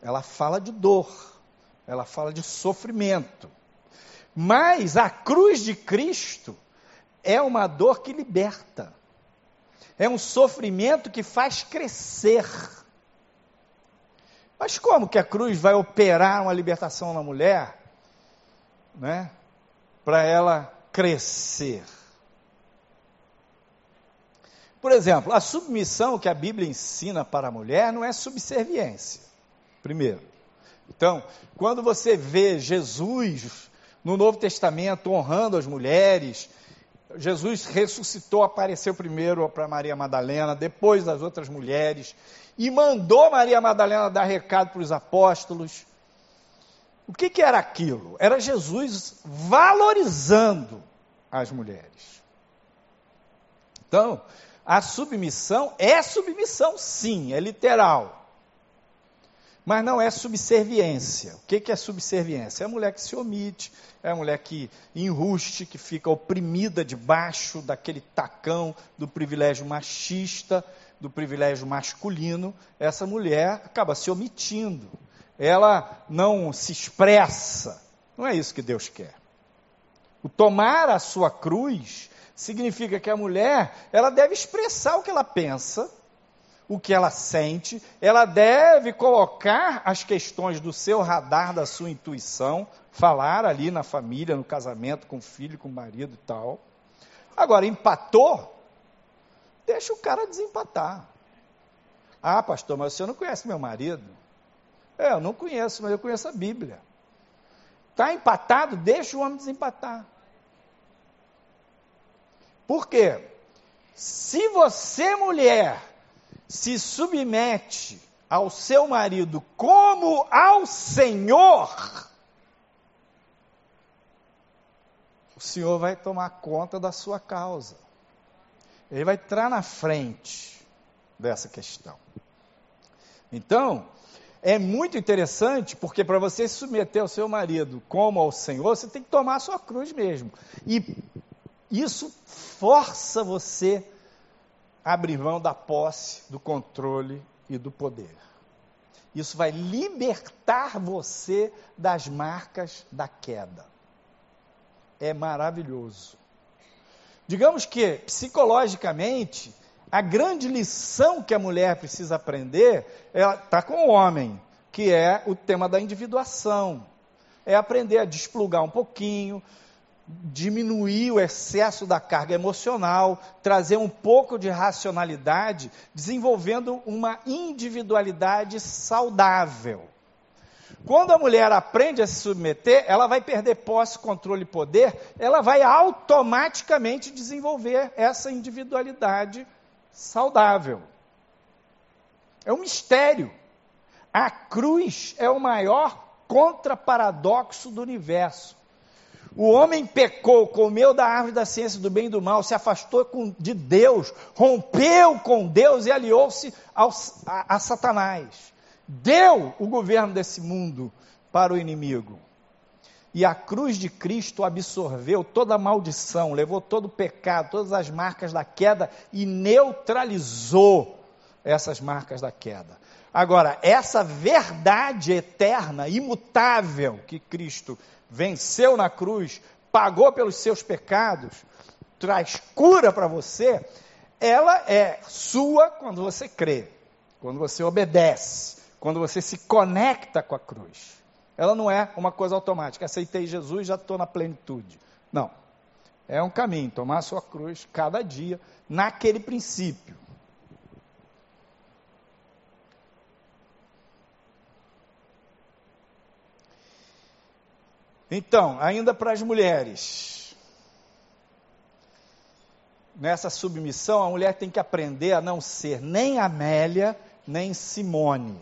ela fala de dor, ela fala de sofrimento. Mas a cruz de Cristo é uma dor que liberta, é um sofrimento que faz crescer. Mas como que a cruz vai operar uma libertação na mulher, né? Para ela crescer? Por exemplo, a submissão que a Bíblia ensina para a mulher não é subserviência. Primeiro. Então, quando você vê Jesus no Novo Testamento honrando as mulheres, Jesus ressuscitou, apareceu primeiro para Maria Madalena, depois das outras mulheres, e mandou Maria Madalena dar recado para os apóstolos. O que, que era aquilo? Era Jesus valorizando as mulheres. Então, a submissão é submissão, sim, é literal. Mas não é subserviência. O que é subserviência? É a mulher que se omite, é a mulher que enruste, que fica oprimida debaixo daquele tacão do privilégio machista, do privilégio masculino. Essa mulher acaba se omitindo. Ela não se expressa. Não é isso que Deus quer. O tomar a sua cruz Significa que a mulher, ela deve expressar o que ela pensa, o que ela sente, ela deve colocar as questões do seu radar, da sua intuição, falar ali na família, no casamento, com o filho, com o marido e tal. Agora, empatou, deixa o cara desempatar. Ah, pastor, mas você não conhece meu marido? É, eu não conheço, mas eu conheço a Bíblia. Está empatado, deixa o homem desempatar. Por quê? Se você, mulher, se submete ao seu marido como ao Senhor, o Senhor vai tomar conta da sua causa. Ele vai entrar na frente dessa questão. Então, é muito interessante, porque para você se submeter ao seu marido como ao Senhor, você tem que tomar a sua cruz mesmo. E isso força você abrir mão da posse, do controle e do poder. Isso vai libertar você das marcas da queda. É maravilhoso. Digamos que, psicologicamente, a grande lição que a mulher precisa aprender está com o homem, que é o tema da individuação. É aprender a desplugar um pouquinho, diminuir o excesso da carga emocional, trazer um pouco de racionalidade, desenvolvendo uma individualidade saudável. Quando a mulher aprende a se submeter, ela vai perder posse, controle e poder, ela vai automaticamente desenvolver essa individualidade saudável. É um mistério. A cruz é o maior contraparadoxo do universo. O homem pecou, comeu da árvore da ciência do bem e do mal, se afastou de Deus, rompeu com Deus e aliou-se a, a Satanás. Deu o governo desse mundo para o inimigo. E a cruz de Cristo absorveu toda a maldição, levou todo o pecado, todas as marcas da queda e neutralizou essas marcas da queda. Agora, essa verdade eterna, imutável, que Cristo venceu na cruz, pagou pelos seus pecados, traz cura para você, ela é sua quando você crê, quando você obedece, quando você se conecta com a cruz. Ela não é uma coisa automática. Aceitei Jesus, já estou na plenitude. Não. É um caminho, tomar a sua cruz cada dia, naquele princípio. Então, ainda para as mulheres. Nessa submissão, a mulher tem que aprender a não ser nem Amélia, nem Simone.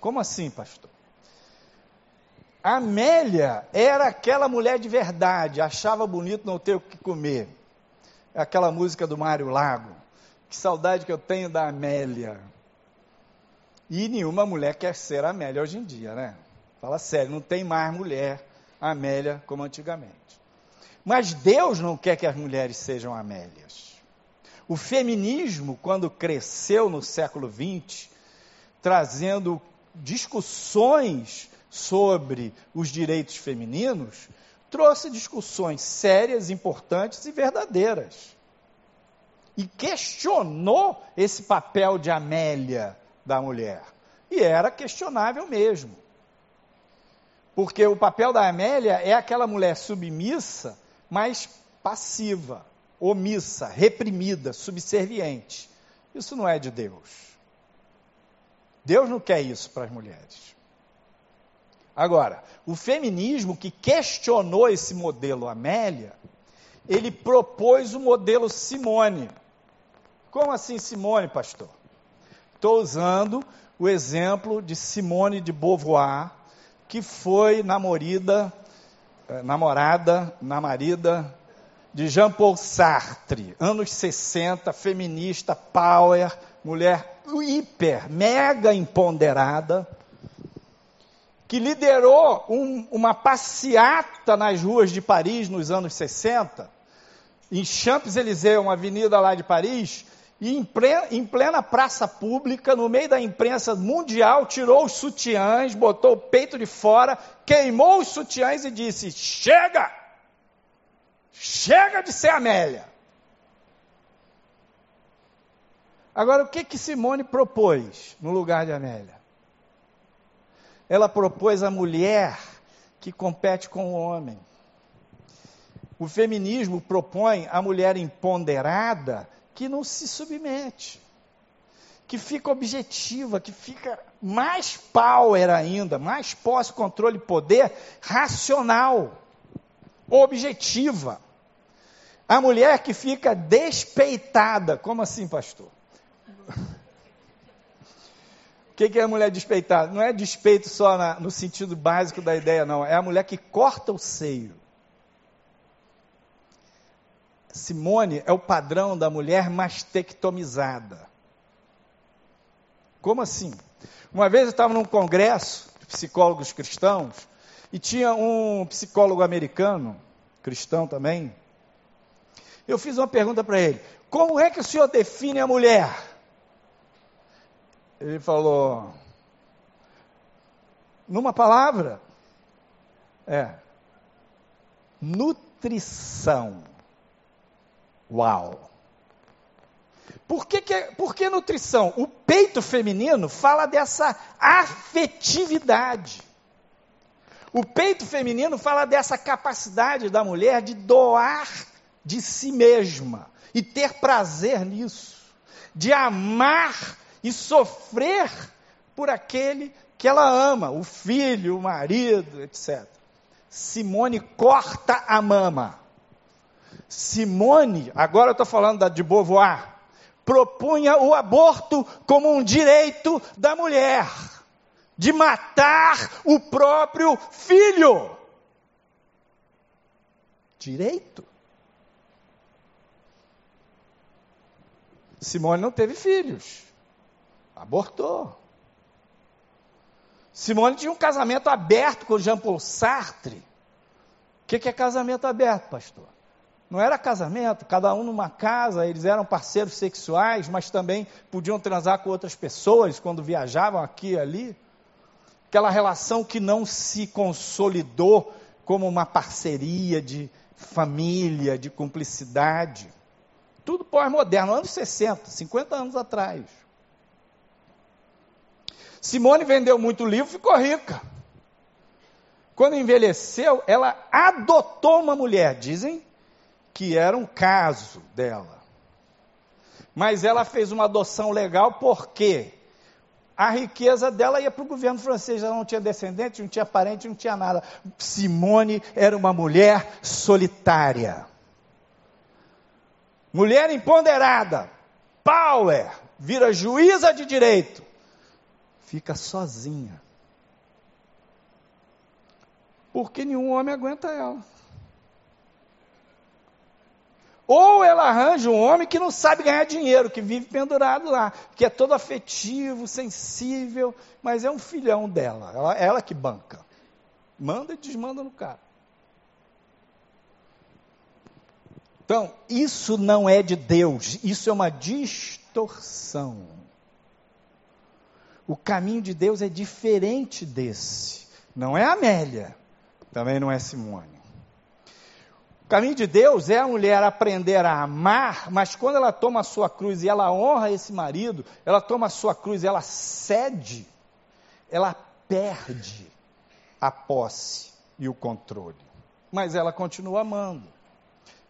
Como assim, pastor? Amélia era aquela mulher de verdade, achava bonito não ter o que comer. É aquela música do Mário Lago. Que saudade que eu tenho da Amélia. E nenhuma mulher quer ser Amélia hoje em dia, né? Fala sério, não tem mais mulher Amélia como antigamente. Mas Deus não quer que as mulheres sejam Amélias. O feminismo, quando cresceu no século XX, trazendo discussões sobre os direitos femininos, trouxe discussões sérias, importantes e verdadeiras. E questionou esse papel de Amélia da mulher. E era questionável mesmo. Porque o papel da Amélia é aquela mulher submissa, mas passiva, omissa, reprimida, subserviente. Isso não é de Deus. Deus não quer isso para as mulheres. Agora, o feminismo que questionou esse modelo Amélia, ele propôs o modelo Simone. Como assim Simone, pastor? Estou usando o exemplo de Simone de Beauvoir, que foi namorida, eh, namorada, namarida de Jean-Paul Sartre, anos 60, feminista, power, mulher hiper, mega empoderada, que liderou um, uma passeata nas ruas de Paris nos anos 60, em Champs-Élysées, uma avenida lá de Paris, e em plena, praça pública, no meio da imprensa mundial, tirou os sutiãs, botou o peito de fora, queimou os sutiãs e disse: Chega! Chega de ser Amélia! Agora, o que que Simone propôs no lugar de Amélia? Ela propôs a mulher que compete com o homem. O feminismo propõe a mulher empoderada que não se submete, que fica objetiva, que fica mais power ainda, mais posse, controle, poder racional, objetiva. A mulher que fica despeitada, como assim, pastor? [laughs] O que, que, é a mulher despeitada? Não é despeito só na, no sentido básico da ideia, não. É a mulher que corta o seio. Simone é o padrão da mulher mastectomizada. Como assim? Uma vez eu estava num congresso de psicólogos cristãos e tinha um psicólogo americano, cristão também. Eu fiz uma pergunta para ele: Como é que o senhor define a mulher? Ele falou, numa palavra, é nutrição. Uau! Por que, que, por que nutrição? O peito feminino fala dessa afetividade. O peito feminino fala dessa capacidade da mulher de doar de si mesma e ter prazer nisso, de amar e sofrer por aquele que ela ama, o filho, o marido, etc. Simone corta a mama. Simone, agora eu estou falando da de Beauvoir, propunha o aborto como um direito da mulher, de matar o próprio filho. Direito. Simone não teve filhos, abortou. Simone tinha um casamento aberto com Jean Paul Sartre. O que é casamento aberto, pastor? Não era casamento, cada um numa casa, eles eram parceiros sexuais, mas também podiam transar com outras pessoas quando viajavam aqui e ali. Aquela relação que não se consolidou como uma parceria de família, de cumplicidade. Tudo pós-moderno, anos 60, 50 anos atrás. Simone vendeu muito livro, ficou rica. Quando envelheceu, ela adotou uma mulher, dizem que era um caso dela. Mas ela fez uma adoção legal porque a riqueza dela ia para o governo francês, ela não tinha descendente, não tinha parente, não tinha nada. Simone era uma mulher solitária. Mulher empoderada, power, vira juíza de direito, fica sozinha. Porque nenhum homem aguenta ela. Ou ela arranja um homem que não sabe ganhar dinheiro, que vive pendurado lá, que é todo afetivo, sensível, mas é um filhão dela, ela, ela que banca. Manda e desmanda no cara. Então, isso não é de Deus, isso é uma distorção. O caminho de Deus é diferente desse. Não é Amélia, também não é Simone. Caminho de Deus é a mulher aprender a amar, mas quando ela toma a sua cruz e ela honra esse marido, ela toma a sua cruz e ela cede, ela perde a posse e o controle. Mas ela continua amando.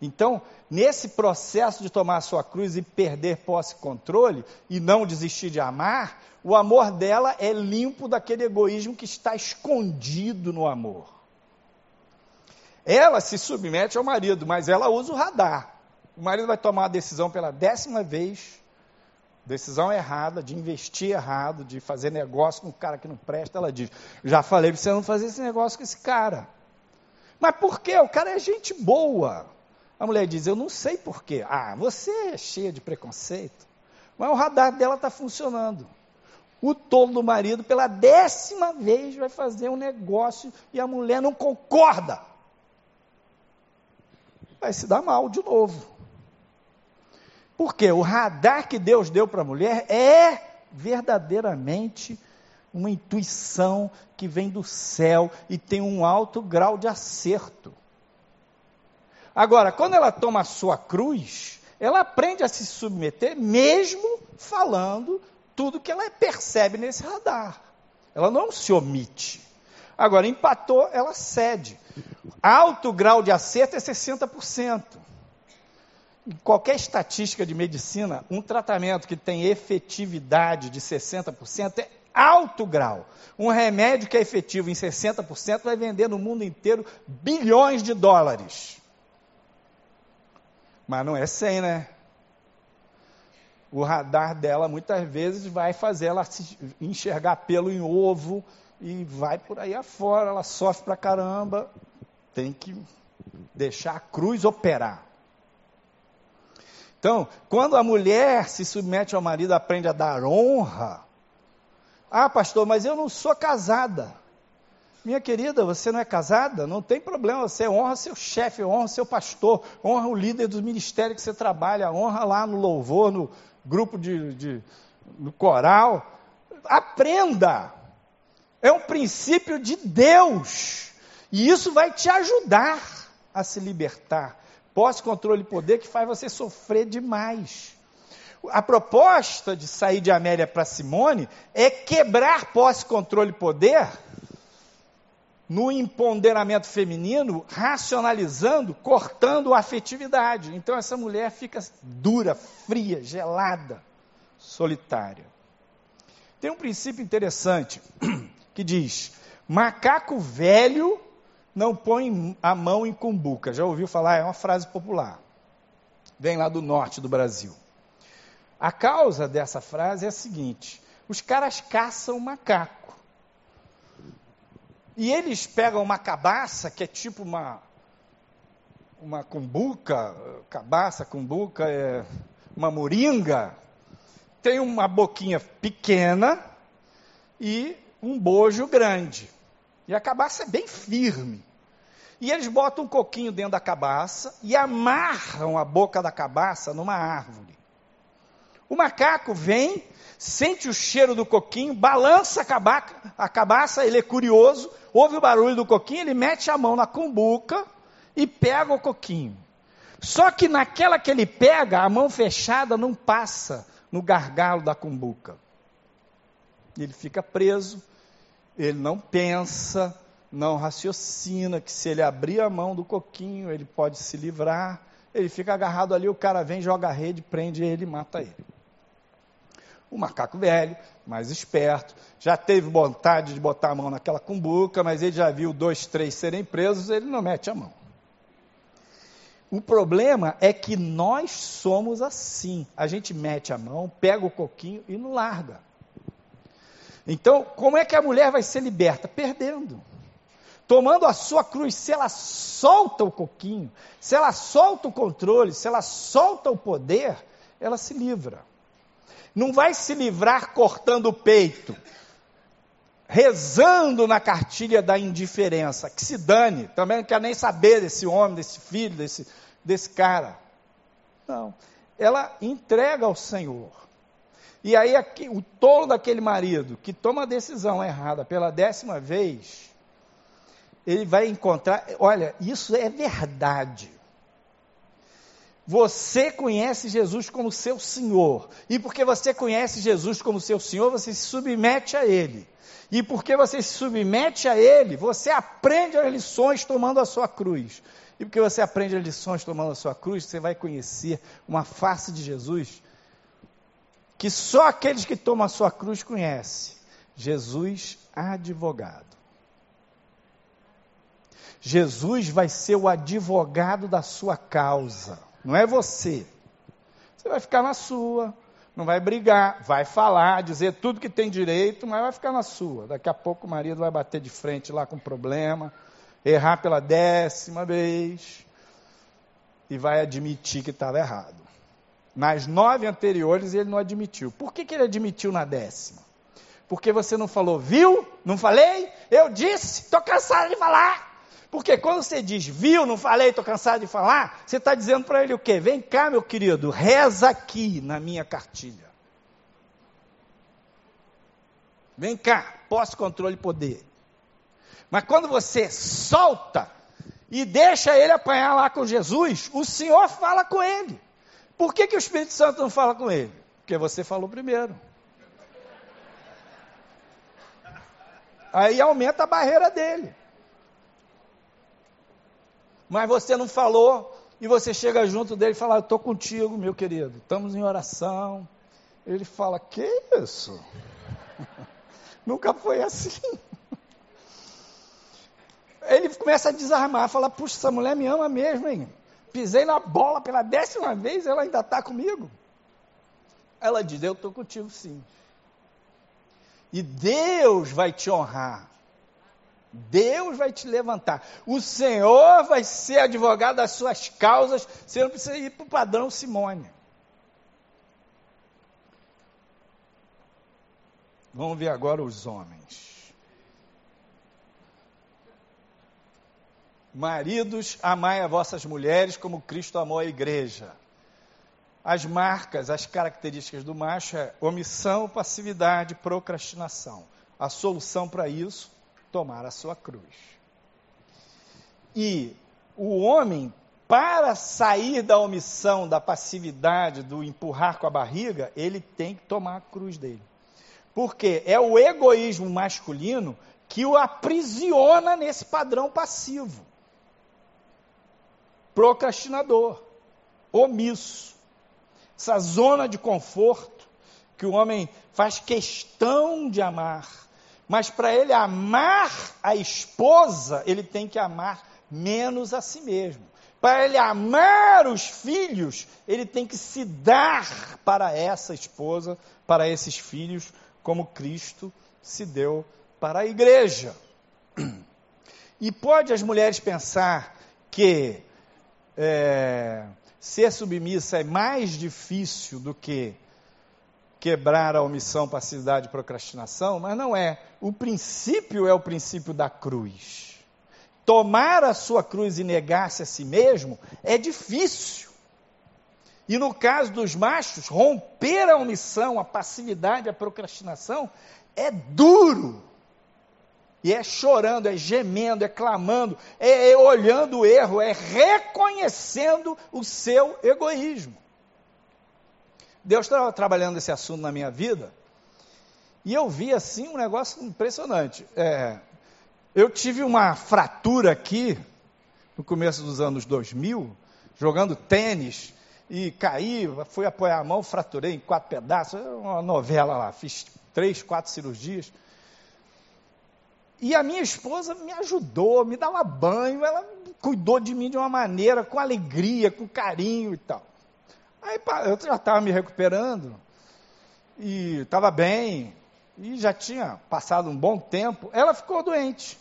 Então, nesse processo de tomar a sua cruz e perder posse e controle, e não desistir de amar, o amor dela é limpo daquele egoísmo que está escondido no amor. Ela se submete ao marido, mas ela usa o radar. O marido vai tomar a decisão pela décima vez, decisão errada, de investir errado, de fazer negócio com um cara que não presta. Ela diz: Já falei para você não fazer esse negócio com esse cara. Mas por quê? O cara é gente boa. A mulher diz: Eu não sei por quê. Ah, você é cheia de preconceito. Mas o radar dela está funcionando. O tolo do marido, pela décima vez, vai fazer um negócio e a mulher não concorda vai se dar mal de novo. Porque o radar que Deus deu para a mulher é verdadeiramente uma intuição que vem do céu e tem um alto grau de acerto. Agora, quando ela toma a sua cruz, ela aprende a se submeter mesmo falando tudo que ela percebe nesse radar. Ela não se omite. Agora, empatou, ela cede. Alto grau de acerto é 60%. Em qualquer estatística de medicina, um tratamento que tem efetividade de 60% é alto grau. Um remédio que é efetivo em 60% vai vender no mundo inteiro bilhões de dólares. Mas não é 100, né? O radar dela muitas vezes vai fazer ela enxergar pelo em ovo e vai por aí afora. Ela sofre pra caramba. Tem que deixar a cruz operar. Então, quando a mulher se submete ao marido, aprende a dar honra. Ah, pastor, mas eu não sou casada. Minha querida, você não é casada? Não tem problema, você honra seu chefe, honra seu pastor, honra o líder do ministério que você trabalha, honra lá no louvor, no grupo de, de no coral. Aprenda! É um princípio de Deus. E isso vai te ajudar a se libertar. Posse, controle e poder que faz você sofrer demais. A proposta de sair de Amélia para Simone é quebrar posse, controle e poder no empoderamento feminino, racionalizando, cortando a afetividade. Então essa mulher fica dura, fria, gelada, solitária. Tem um princípio interessante [clears throat] que diz: macaco velho não põe a mão em cumbuca. Já ouviu falar? É uma frase popular. Vem lá do norte do Brasil. A causa dessa frase é a seguinte: os caras caçam macaco. E eles pegam uma cabaça, que é tipo uma, uma cumbuca, cabaça, cumbuca, é uma moringa, tem uma boquinha pequena e um bojo grande. E a cabaça é bem firme. E eles botam um coquinho dentro da cabaça e amarram a boca da cabaça numa árvore. O macaco vem, sente o cheiro do coquinho, balança a, cabaca, a cabaça, ele é curioso, ouve o barulho do coquinho, ele mete a mão na cumbuca e pega o coquinho. Só que naquela que ele pega, a mão fechada não passa no gargalo da cumbuca. Ele fica preso, ele não pensa, não raciocina que se ele abrir a mão do coquinho, ele pode se livrar. Ele fica agarrado ali, o cara vem, joga a rede, prende ele e mata ele. O macaco velho, mais esperto, já teve vontade de botar a mão naquela cumbuca, mas ele já viu dois, três serem presos, ele não mete a mão. O problema é que nós somos assim. A gente mete a mão, pega o coquinho e não larga. Então, como é que a mulher vai ser liberta? Perdendo. Tomando a sua cruz, se ela solta o coquinho, se ela solta o controle, se ela solta o poder, ela se livra. Não vai se livrar cortando o peito, rezando na cartilha da indiferença, que se dane, também não quer nem saber desse homem, desse filho, desse, desse cara. Não. Ela entrega ao Senhor. E aí aqui, o tolo daquele marido que toma a decisão errada pela décima vez, ele vai encontrar, olha, isso é verdade. Você conhece Jesus como seu Senhor. E porque você conhece Jesus como seu Senhor, você se submete a Ele. E porque você se submete a Ele, você aprende as lições tomando a sua cruz. E porque você aprende as lições tomando a sua cruz, você vai conhecer uma face de Jesus que só aqueles que tomam a sua cruz conhecem. Jesus advogado. Jesus vai ser o advogado da sua causa. Não é você. Você vai ficar na sua, não vai brigar, vai falar, dizer tudo que tem direito, mas vai ficar na sua. Daqui a pouco o marido vai bater de frente lá com problema, errar pela décima vez e vai admitir que estava errado. Nas nove anteriores ele não admitiu. Por que, que ele admitiu na décima? Porque você não falou, viu? Não falei? Eu disse, estou cansado de falar. Porque quando você diz, viu, não falei, estou cansado de falar, você está dizendo para ele o quê? Vem cá, meu querido, reza aqui na minha cartilha. Vem cá, posse, controle e poder. Mas quando você solta e deixa ele apanhar lá com Jesus, o Senhor fala com ele. Por que, que o Espírito Santo não fala com ele? Porque você falou primeiro. Aí aumenta a barreira dele. Mas você não falou, e você chega junto dele e fala: Estou contigo, meu querido, estamos em oração. Ele fala: Que isso? [laughs] Nunca foi assim. Ele começa a desarmar, fala: Puxa, essa mulher me ama mesmo, hein? Pisei na bola pela décima vez, ela ainda está comigo. Ela diz: Eu estou contigo sim. E Deus vai te honrar. Deus vai te levantar. O Senhor vai ser advogado das suas causas. Você não precisa ir para o padrão Simone. Vamos ver agora os homens. Maridos, amai a vossas mulheres como Cristo amou a igreja. As marcas, as características do macho é omissão, passividade, procrastinação. A solução para isso tomar a sua cruz. E o homem, para sair da omissão, da passividade, do empurrar com a barriga, ele tem que tomar a cruz dele. Porque é o egoísmo masculino que o aprisiona nesse padrão passivo. Procrastinador, omisso. Essa zona de conforto que o homem faz questão de amar mas para ele amar a esposa, ele tem que amar menos a si mesmo. Para ele amar os filhos, ele tem que se dar para essa esposa, para esses filhos, como Cristo se deu para a igreja. [clears throat] E pode as mulheres pensar que é, ser submissa é mais difícil do que quebrar a omissão, passividade e procrastinação, mas não é. O princípio é o princípio da cruz. Tomar a sua cruz e negar-se a si mesmo é difícil. E no caso dos machos, romper a omissão, a passividade, a procrastinação é duro. E é chorando, é gemendo, é clamando, é, é olhando o erro, é reconhecendo o seu egoísmo. Deus estava trabalhando esse assunto na minha vida e eu vi assim um negócio impressionante. É, eu tive uma fratura aqui no começo dos anos 2000, jogando tênis e caí, fui apoiar a mão, fraturei em quatro pedaços, uma novela lá, fiz três, quatro cirurgias. E a minha esposa me ajudou, me dava banho, ela cuidou de mim de uma maneira, com alegria, com carinho e tal. Aí eu já estava me recuperando, e estava bem, e já tinha passado um bom tempo. Ela ficou doente,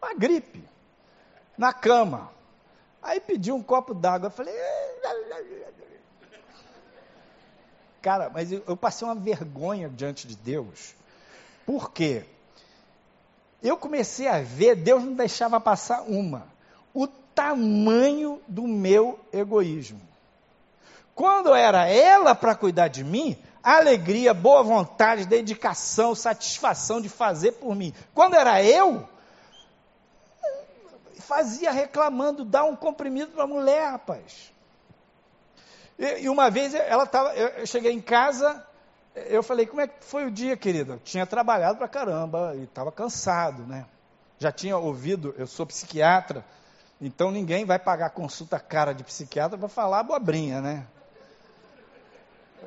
uma gripe, na cama. Aí pediu um copo d'água. Falei. Cara, mas eu, eu passei uma vergonha diante de Deus. Por quê? Eu comecei a ver, Deus não deixava passar uma. O tamanho do meu egoísmo. Quando era ela para cuidar de mim, alegria, boa vontade, dedicação, satisfação de fazer por mim. Quando era eu, fazia reclamando, dá um comprimido para a mulher, rapaz. E, e, uma vez ela tava, eu cheguei em casa, eu falei, como é que foi o dia, querida? Eu tinha trabalhado para caramba e estava cansado, né? Já tinha ouvido, eu sou psiquiatra, então ninguém vai pagar consulta cara de psiquiatra para falar abobrinha, né?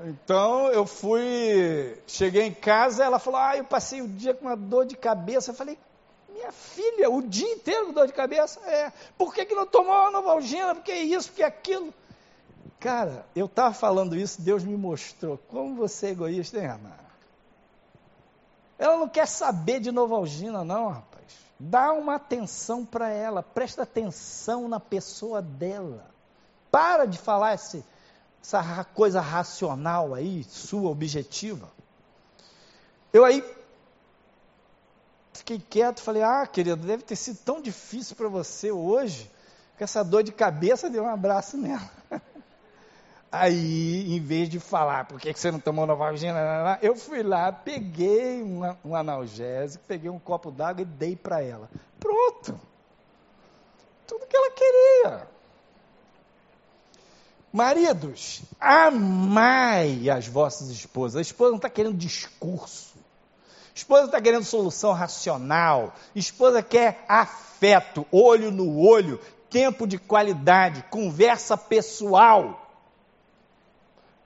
Então eu fui, cheguei em casa, ela falou: Ah, eu passei o dia com uma dor de cabeça. Eu falei: Minha filha, o dia inteiro com dor de cabeça? É. Por que, que não tomou a Novalgina? Por que isso? Por que aquilo? Cara, eu estava falando isso, Deus me mostrou. Como você é egoísta, hein, Ana? Ela não quer saber de Novalgina, não, rapaz. Dá uma atenção para ela, presta atenção na pessoa dela. Para de falar esse essa coisa racional aí, sua, objetiva. Eu aí fiquei quieto, falei, ah, querido, deve ter sido tão difícil para você hoje, que essa dor de cabeça deu um abraço nela. [laughs] Aí, em vez de falar, por que você não tomou Novalgina? Eu fui lá, peguei um, analgésico, peguei um copo d'água e dei para ela. Pronto. Tudo que ela queria. Maridos, amai as vossas esposas. A esposa não está querendo discurso. A esposa está querendo solução racional. A esposa quer afeto, olho no olho, tempo de qualidade, conversa pessoal.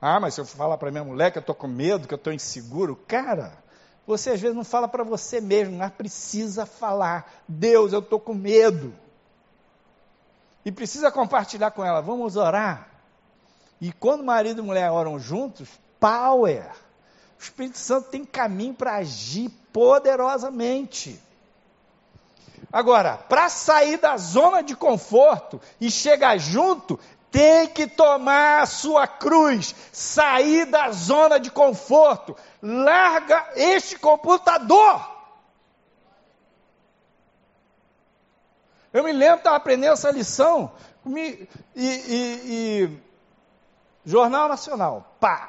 Ah, mas se eu falar para minha mulher que eu estou com medo, que eu estou inseguro, cara, você às vezes não fala para você mesmo, mas precisa falar. Deus, eu estou com medo. E precisa compartilhar com ela. Vamos orar. E quando marido e mulher oram juntos, power. O Espírito Santo tem caminho para agir poderosamente. Agora, para sair da zona de conforto e chegar junto, tem que tomar a sua cruz, sair da zona de conforto, larga este computador. Eu me lembro, estava aprendendo essa lição, me, e, e, e, Jornal Nacional, pá.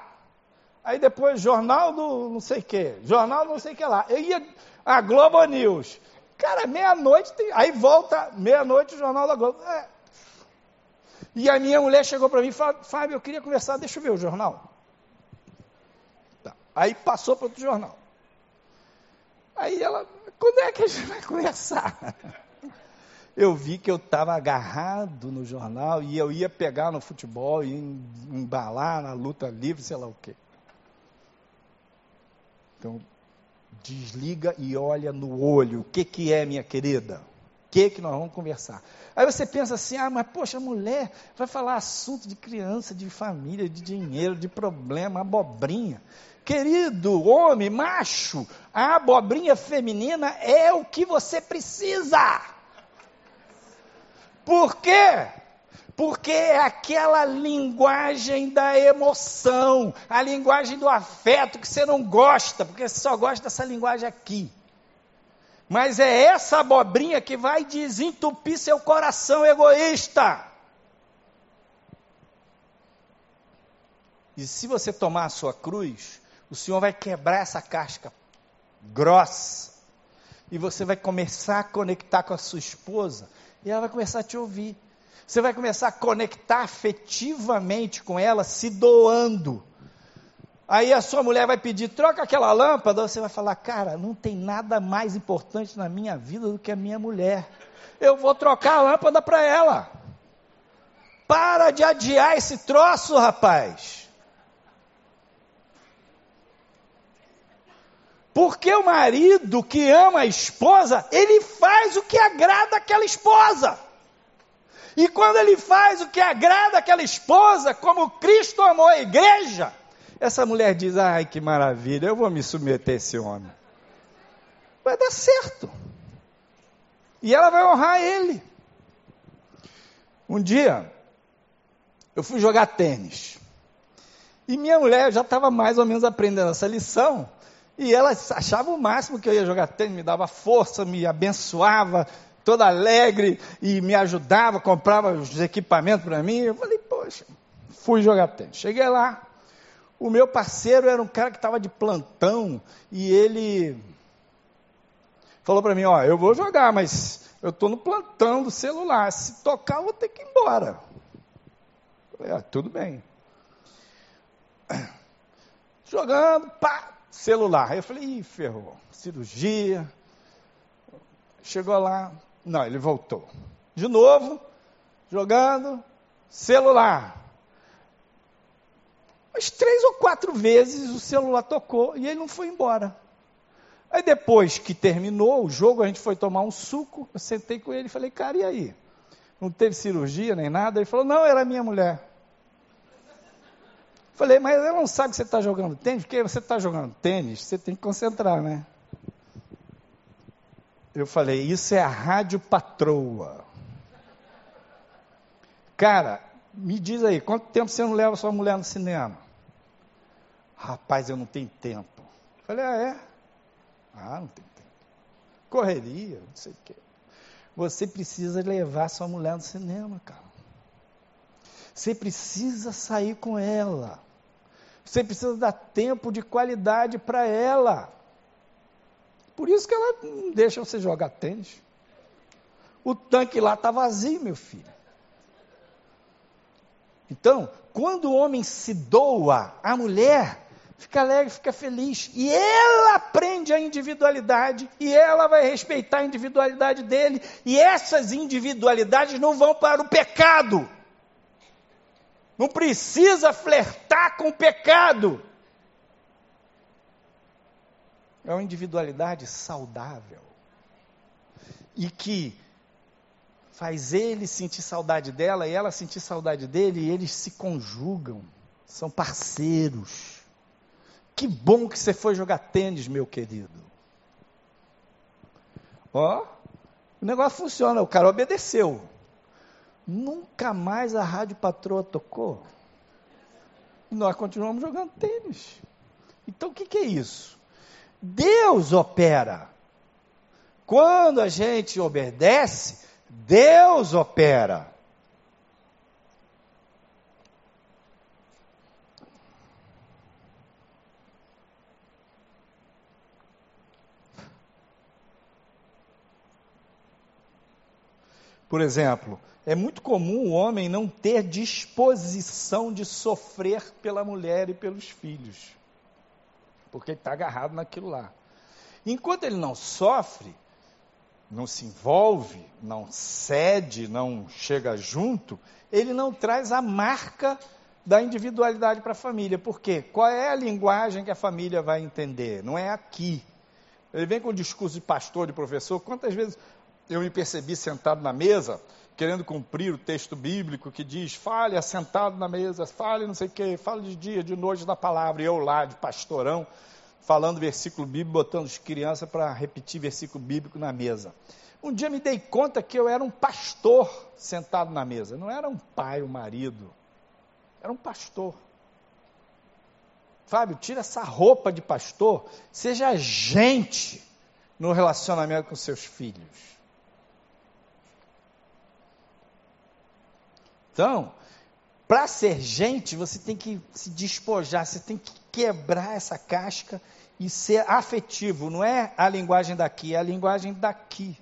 Aí depois Jornal do não sei que, Jornal não sei que lá. Eu ia a Globo News. Cara, meia-noite, aí volta, meia-noite o Jornal da Globo. É. E a minha mulher chegou para mim e falou, Fábio, eu queria conversar, deixa eu ver o jornal. Tá. Aí passou para outro jornal. Aí ela, quando é que a gente vai conversar? [laughs] Eu vi que eu estava agarrado no jornal e eu ia pegar no futebol, ia embalar na luta livre, sei lá o quê. Então, desliga e olha no olho. O que, que é, minha querida? Que, que nós vamos conversar? Aí você pensa assim: ah, mas poxa, mulher vai falar assunto de criança, de família, de dinheiro, de problema, abobrinha. Querido homem, macho, a abobrinha feminina é o que você precisa. Por quê? Porque é aquela linguagem da emoção, a linguagem do afeto que você não gosta, porque você só gosta dessa linguagem aqui. Mas é essa abobrinha que vai desentupir seu coração egoísta. E se você tomar a sua cruz, o Senhor vai quebrar essa casca grossa. E você vai começar a conectar com a sua esposa. E ela vai começar a te ouvir. Você vai começar a conectar afetivamente com ela, se doando. Aí a sua mulher vai pedir, troca aquela lâmpada. Você vai falar, cara, não tem nada mais importante na minha vida do que a minha mulher. Eu vou trocar a lâmpada para ela. Para de adiar esse troço, rapaz. Porque o marido que ama a esposa, ele faz o que agrada aquela esposa. E quando ele faz o que agrada aquela esposa, como Cristo amou a igreja, essa mulher diz: ai que maravilha, eu vou me submeter a esse homem. Vai dar certo. E ela vai honrar ele. Um dia, eu fui jogar tênis. E minha mulher já estava mais ou menos aprendendo essa lição. E ela achava o máximo que eu ia jogar tênis, me dava força, me abençoava, toda alegre e me ajudava, comprava os equipamentos para mim. Eu falei, poxa, fui jogar tênis. Cheguei lá, o meu parceiro era um cara que estava de plantão e ele falou para mim, ó, eu vou jogar, mas eu estou no plantão do celular. Se tocar, eu vou ter que ir embora. Falei, ah, tudo bem. [clears throat] Jogando, pá, celular. Aí eu falei, ih, ferrou, cirurgia. Chegou lá, não, ele voltou. De novo, jogando, celular. Mas três ou quatro vezes o celular tocou e ele não foi embora. Aí depois que terminou o jogo, a gente foi tomar um suco, eu sentei com ele e falei, cara, e aí? Não teve cirurgia nem nada? Ele falou, não, era minha mulher. Falei, mas ela não sabe que você está jogando tênis, porque você está jogando tênis, você tem que concentrar, né? Eu falei, isso é a rádio patroa. Cara, me diz aí, quanto tempo você não leva sua mulher no cinema? Rapaz, eu não tenho tempo. Falei, ah, é? Ah, não tem tempo. Correria, não sei o quê. Você precisa levar sua mulher no cinema, cara. Você precisa sair com ela. Você precisa dar tempo de qualidade para ela. Por isso que ela não deixa você jogar tênis. O tanque lá está vazio, meu filho. Então, quando o homem se doa, a mulher fica alegre, fica feliz. E ela aprende a individualidade, e ela vai respeitar a individualidade dele, e essas individualidades não vão para o pecado. Não precisa flertar com o pecado. É uma individualidade saudável. E que faz ele sentir saudade dela e ela sentir saudade dele, e eles se conjugam, são parceiros. Que bom que você foi jogar tênis, meu querido. Ó, o negócio funciona, o cara obedeceu. Nunca mais a rádio patroa tocou. E nós continuamos jogando tênis. Então o que, que é isso? Deus opera. Quando a gente obedece, Deus opera. Por exemplo, é muito comum o homem não ter disposição de sofrer pela mulher e pelos filhos, porque ele está agarrado naquilo lá. Enquanto ele não sofre, não se envolve, não cede, não chega junto, ele não traz a marca da individualidade para a família. Por quê? Qual é a linguagem que a família vai entender? Não é aqui. Ele vem com o discurso de pastor, de professor. Quantas vezes eu me percebi sentado na mesa, querendo cumprir o texto bíblico que diz: fale assentado na mesa, fale não sei o quê, fale de dia, de noite da palavra, e eu lá, de pastorão, falando versículo bíblico, botando as crianças para repetir versículo bíblico na mesa. Um dia me dei conta que eu era um pastor sentado na mesa, não era um pai, um marido, era um pastor. Fábio, tira essa roupa de pastor, seja gente no relacionamento com seus filhos. Então, para ser gente, você tem que se despojar, você tem que quebrar essa casca e ser afetivo. Não é a linguagem daqui, é a linguagem daqui.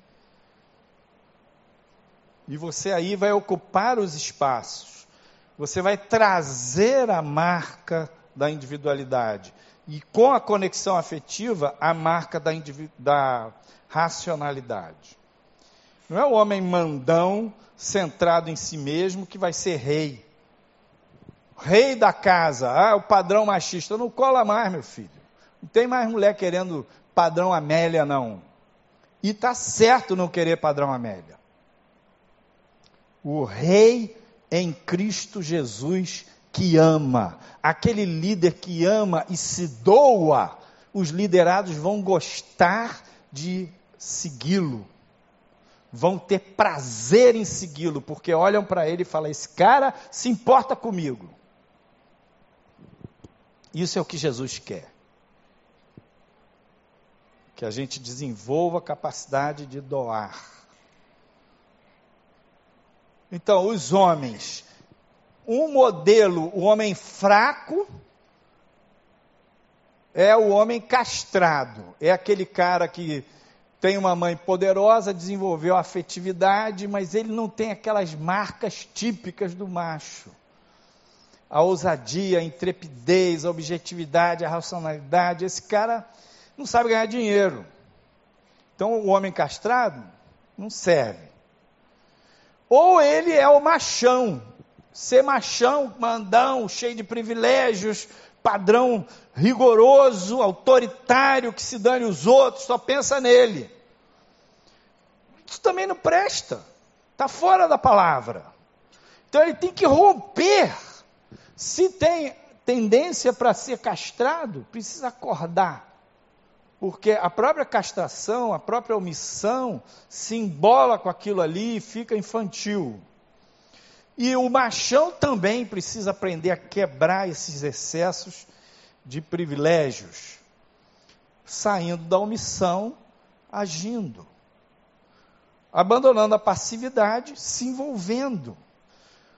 E você aí vai ocupar os espaços. Você vai trazer a marca da individualidade. E com a conexão afetiva, a marca da, da racionalidade. Não é o homem mandão centrado em si mesmo que vai ser rei. Rei da casa, ah, o padrão machista. Não cola mais, meu filho. Não tem mais mulher querendo padrão Amélia, não. E tá certo não querer padrão Amélia. O rei em Cristo Jesus que ama, aquele líder que ama e se doa, os liderados vão gostar de segui-lo, vão ter prazer em segui-lo, porque olham para ele e falam: esse cara se importa comigo. Isso é o que Jesus quer. Que a gente desenvolva a capacidade de doar. Então, os homens, um modelo, o homem fraco, é o homem castrado, é aquele cara que tem uma mãe poderosa, desenvolveu afetividade, mas ele não tem aquelas marcas típicas do macho. A ousadia, a intrepidez, a objetividade, a racionalidade. Esse cara não sabe ganhar dinheiro. Então, o homem castrado não serve. Ou ele é o machão. Ser machão, mandão, cheio de privilégios, padrão rigoroso, autoritário, que se dane os outros, só pensa nele. Isso também não presta. Está fora da palavra. Então ele tem que romper. Se tem tendência para ser castrado, precisa acordar. Porque a própria castração, a própria omissão, se embola com aquilo ali e fica infantil. E o machão também precisa aprender a quebrar esses excessos de privilégios, saindo da omissão, agindo, abandonando a passividade, se envolvendo,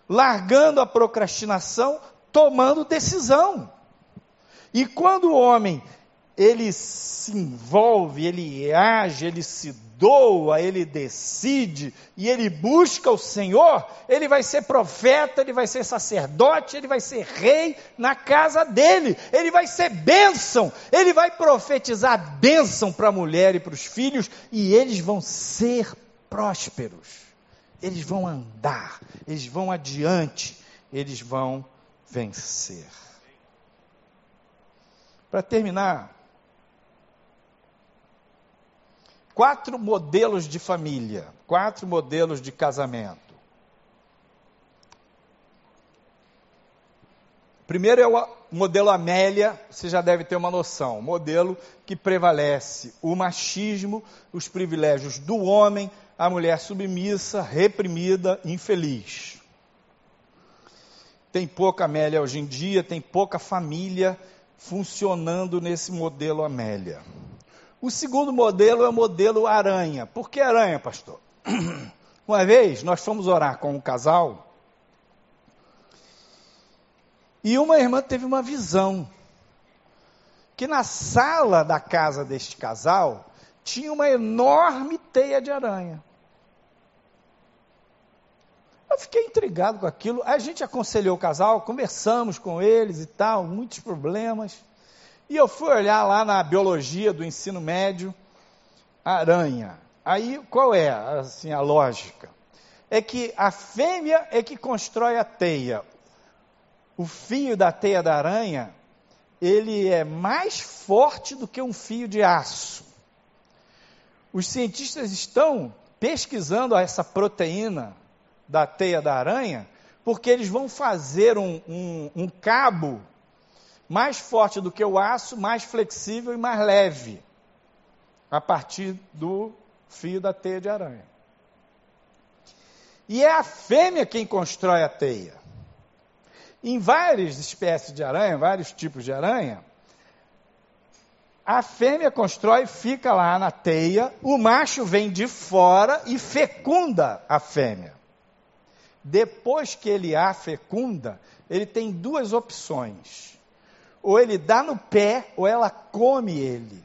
largando a procrastinação, tomando decisão. E quando o homem ele se envolve, ele age, ele se doa, ele decide e ele busca o Senhor, ele vai ser profeta, ele vai ser sacerdote, ele vai ser rei na casa dele, ele vai ser bênção, ele vai profetizar bênção para a mulher e para os filhos e eles vão ser prósperos, eles vão andar, eles vão adiante, eles vão vencer. Para terminar, quatro modelos de família, quatro modelos de casamento. Primeiro é o modelo Amélia, você já deve ter uma noção, modelo que prevalece o machismo, os privilégios do homem, a mulher submissa, reprimida, infeliz. Tem pouca Amélia hoje em dia, tem pouca família funcionando nesse modelo Amélia. O segundo modelo é o modelo aranha. Por que aranha, pastor? [clears throat] Uma vez nós fomos orar com um casal e uma irmã teve uma visão que na sala da casa deste casal tinha uma enorme teia de aranha. Eu fiquei intrigado com aquilo. A gente aconselhou o casal, conversamos com eles e tal, muitos problemas. E eu fui olhar lá na biologia do ensino médio, aranha. Aí qual é assim a lógica? É que a fêmea é que constrói a teia. O fio da teia da aranha, ele é mais forte do que um fio de aço. Os cientistas estão pesquisando essa proteína da teia da aranha, porque eles vão fazer um, um, um cabo mais forte do que o aço, mais flexível e mais leve, a partir do fio da teia de aranha. E é a fêmea quem constrói a teia. Em várias espécies de aranha, vários tipos de aranha, a fêmea constrói, fica lá na teia, o macho vem de fora e fecunda a fêmea. Depois que ele a fecunda, ele tem duas opções ou ele dá no pé, ou ela come ele.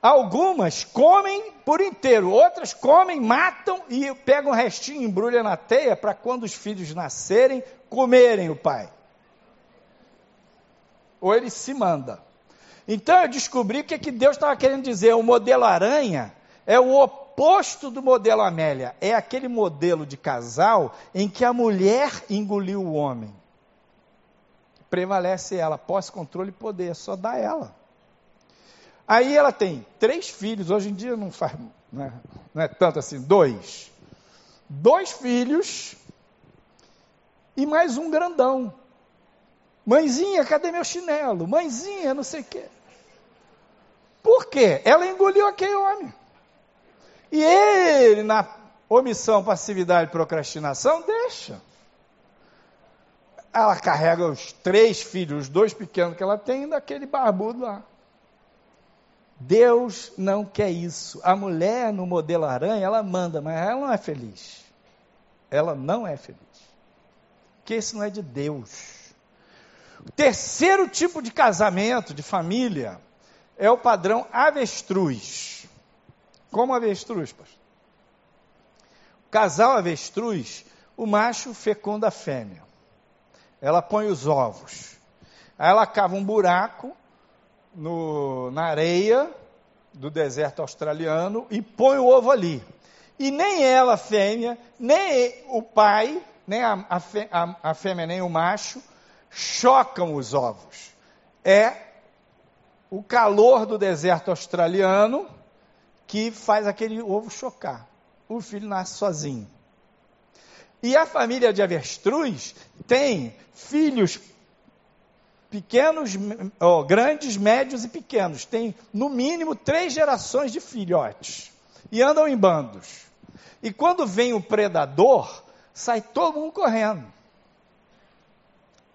Algumas comem por inteiro, outras comem, matam e pegam um restinho, embrulha na teia para quando os filhos nascerem, comerem o pai. Ou ele se manda. Então eu descobri o que, que Deus estava querendo dizer. O modelo aranha é o oposto do modelo Amélia. É aquele modelo de casal em que a mulher engoliu o homem prevalece ela, posse, controle e poder, só dá ela. Aí ela tem três filhos, hoje em dia não faz, não é, não é tanto assim, dois. Dois filhos e mais um grandão. Mãezinha, cadê meu chinelo? Mãezinha, não sei o quê. Por quê? Ela engoliu aquele homem. E ele, na omissão, passividade e procrastinação, deixa ela carrega os três filhos, os dois pequenos que ela tem, daquele barbudo lá. Deus não quer isso. A mulher no modelo aranha, ela manda, mas ela não é feliz. Ela não é feliz. Porque isso não é de Deus. O terceiro tipo de casamento, de família, é o padrão avestruz. Como avestruz, pastor? O casal avestruz, o macho fecunda a fêmea ela põe os ovos. Aí ela cava um buraco no, na areia do deserto australiano e põe o ovo ali. E nem ela, fêmea, nem o pai, nem a, a, a fêmea, nem o macho, chocam os ovos. É o calor do deserto australiano que faz aquele ovo chocar. O filho nasce sozinho. E a família de avestruz tem filhos pequenos, oh, grandes, médios e pequenos. Tem no mínimo três gerações de filhotes. E andam em bandos. E quando vem o predador, sai todo mundo correndo.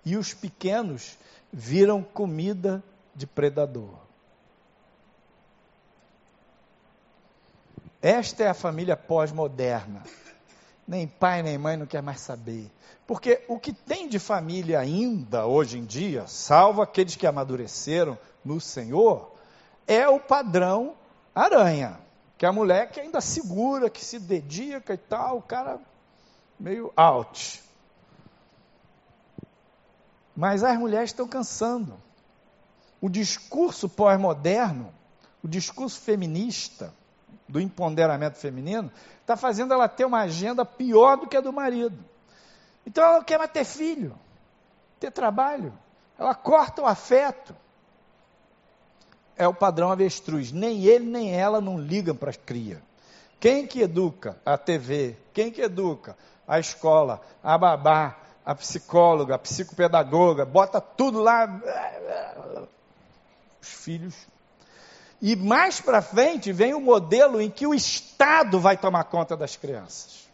E os pequenos viram comida de predador. Esta é a família pós-moderna nem pai nem mãe não quer mais saber. Porque o que tem de família ainda hoje em dia, salvo aqueles que amadureceram no Senhor, é o padrão aranha. Que é a mulher que ainda segura, que se dedica e tal, o cara meio out. Mas as mulheres estão cansando. O discurso pós-moderno, o discurso feminista, do empoderamento feminino, está fazendo ela ter uma agenda pior do que a do marido. Então ela quer mais ter filho, ter trabalho. Ela corta o afeto. É o padrão avestruz. Nem ele nem ela não ligam para a cria. Quem que educa? A TV. Quem que educa? A escola, a babá, a psicóloga, a psicopedagoga. Bota tudo lá. Os filhos e mais para frente vem o modelo em que o Estado vai tomar conta das crianças.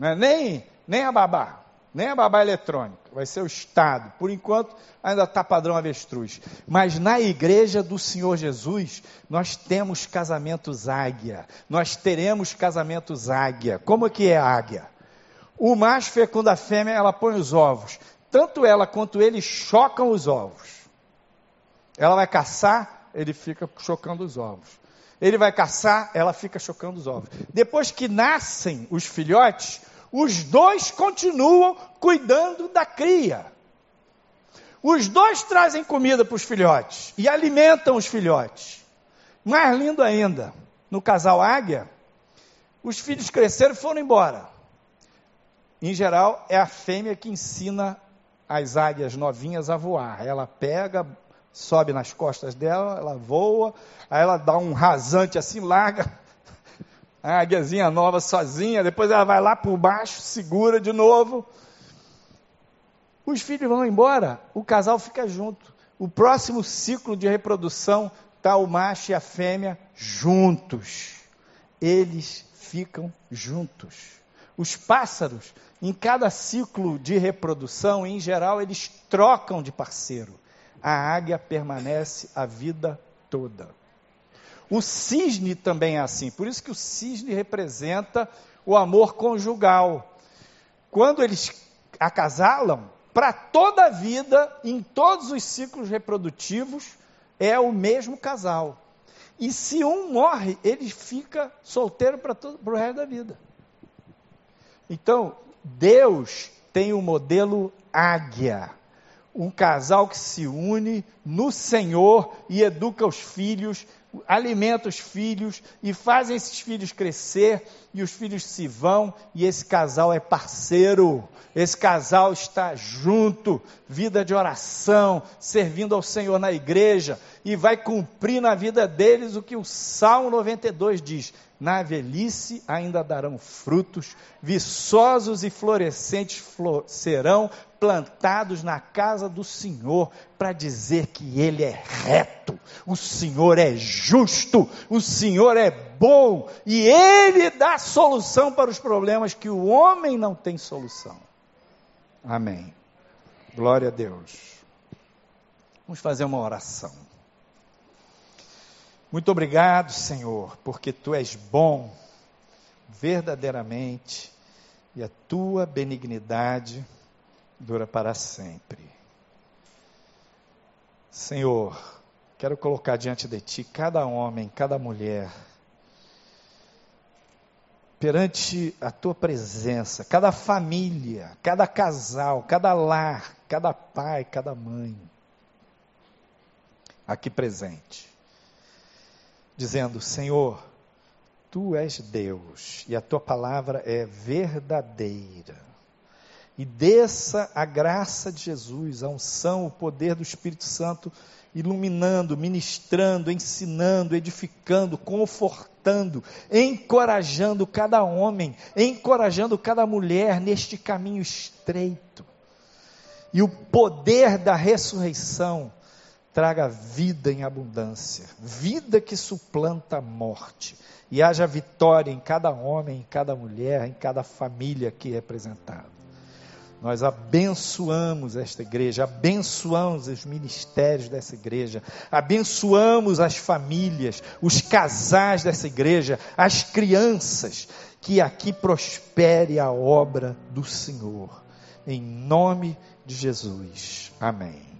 É nem, nem a babá, nem a babá eletrônica, vai ser o Estado. Por enquanto, ainda está padrão avestruz. Mas na igreja do Senhor Jesus, nós temos casamentos águia. Nós teremos casamentos águia. Como que é águia? O macho fecunda a fêmea, ela põe os ovos. Tanto ela quanto ele chocam os ovos. Ela vai caçar, ele fica chocando os ovos. Ele vai caçar, ela fica chocando os ovos. Depois que nascem os filhotes, os dois continuam cuidando da cria. Os dois trazem comida para os filhotes e alimentam os filhotes. Mais lindo ainda, no casal águia, os filhos cresceram e foram embora. Em geral, é a fêmea que ensina as águias novinhas a voar. Ela pega, sobe nas costas dela, ela voa, aí ela dá um rasante assim, larga [laughs] a águiazinha nova sozinha, depois ela vai lá por baixo, segura de novo. Os filhos vão embora, o casal fica junto. O próximo ciclo de reprodução está o macho e a fêmea juntos. Eles ficam juntos. Os pássaros, em cada ciclo de reprodução, em geral, eles trocam de parceiro a águia permanece a vida toda. O cisne também é assim, por isso que o cisne representa o amor conjugal. Quando eles acasalam, para toda a vida, em todos os ciclos reprodutivos, é o mesmo casal. E se um morre, ele fica solteiro para o resto da vida. Então, Deus tem o modelo águia um casal que se une no Senhor e educa os filhos, alimenta os filhos e fazem esses filhos crescer e os filhos se vão e esse casal é parceiro, esse casal está junto, vida de oração, servindo ao Senhor na igreja e vai cumprir na vida deles o que o Salmo 92 diz: na velhice ainda darão frutos, viçosos e florescentes serão plantados na casa do Senhor, para dizer que Ele é reto, o Senhor é justo, o Senhor é bom e Ele dá solução para os problemas que o homem não tem solução. Amém. Glória a Deus. Vamos fazer uma oração. Muito obrigado, Senhor, porque tu és bom, verdadeiramente, e a tua benignidade dura para sempre. Senhor, quero colocar diante de ti cada homem, cada mulher, perante a tua presença, cada família, cada casal, cada lar, cada pai, cada mãe, aqui presente dizendo: Senhor, tu és Deus e a tua palavra é verdadeira. E desça a graça de Jesus, a unção, o poder do Espírito Santo, iluminando, ministrando, ensinando, edificando, confortando, encorajando cada homem, encorajando cada mulher neste caminho estreito. E o poder da ressurreição traga vida em abundância, vida que suplanta a morte, e haja vitória em cada homem, em cada mulher, em cada família aqui representada. Nós abençoamos esta igreja, abençoamos os ministérios dessa igreja, abençoamos as famílias, os casais dessa igreja, as crianças, que aqui prospere a obra do Senhor. Em nome de Jesus. Amém.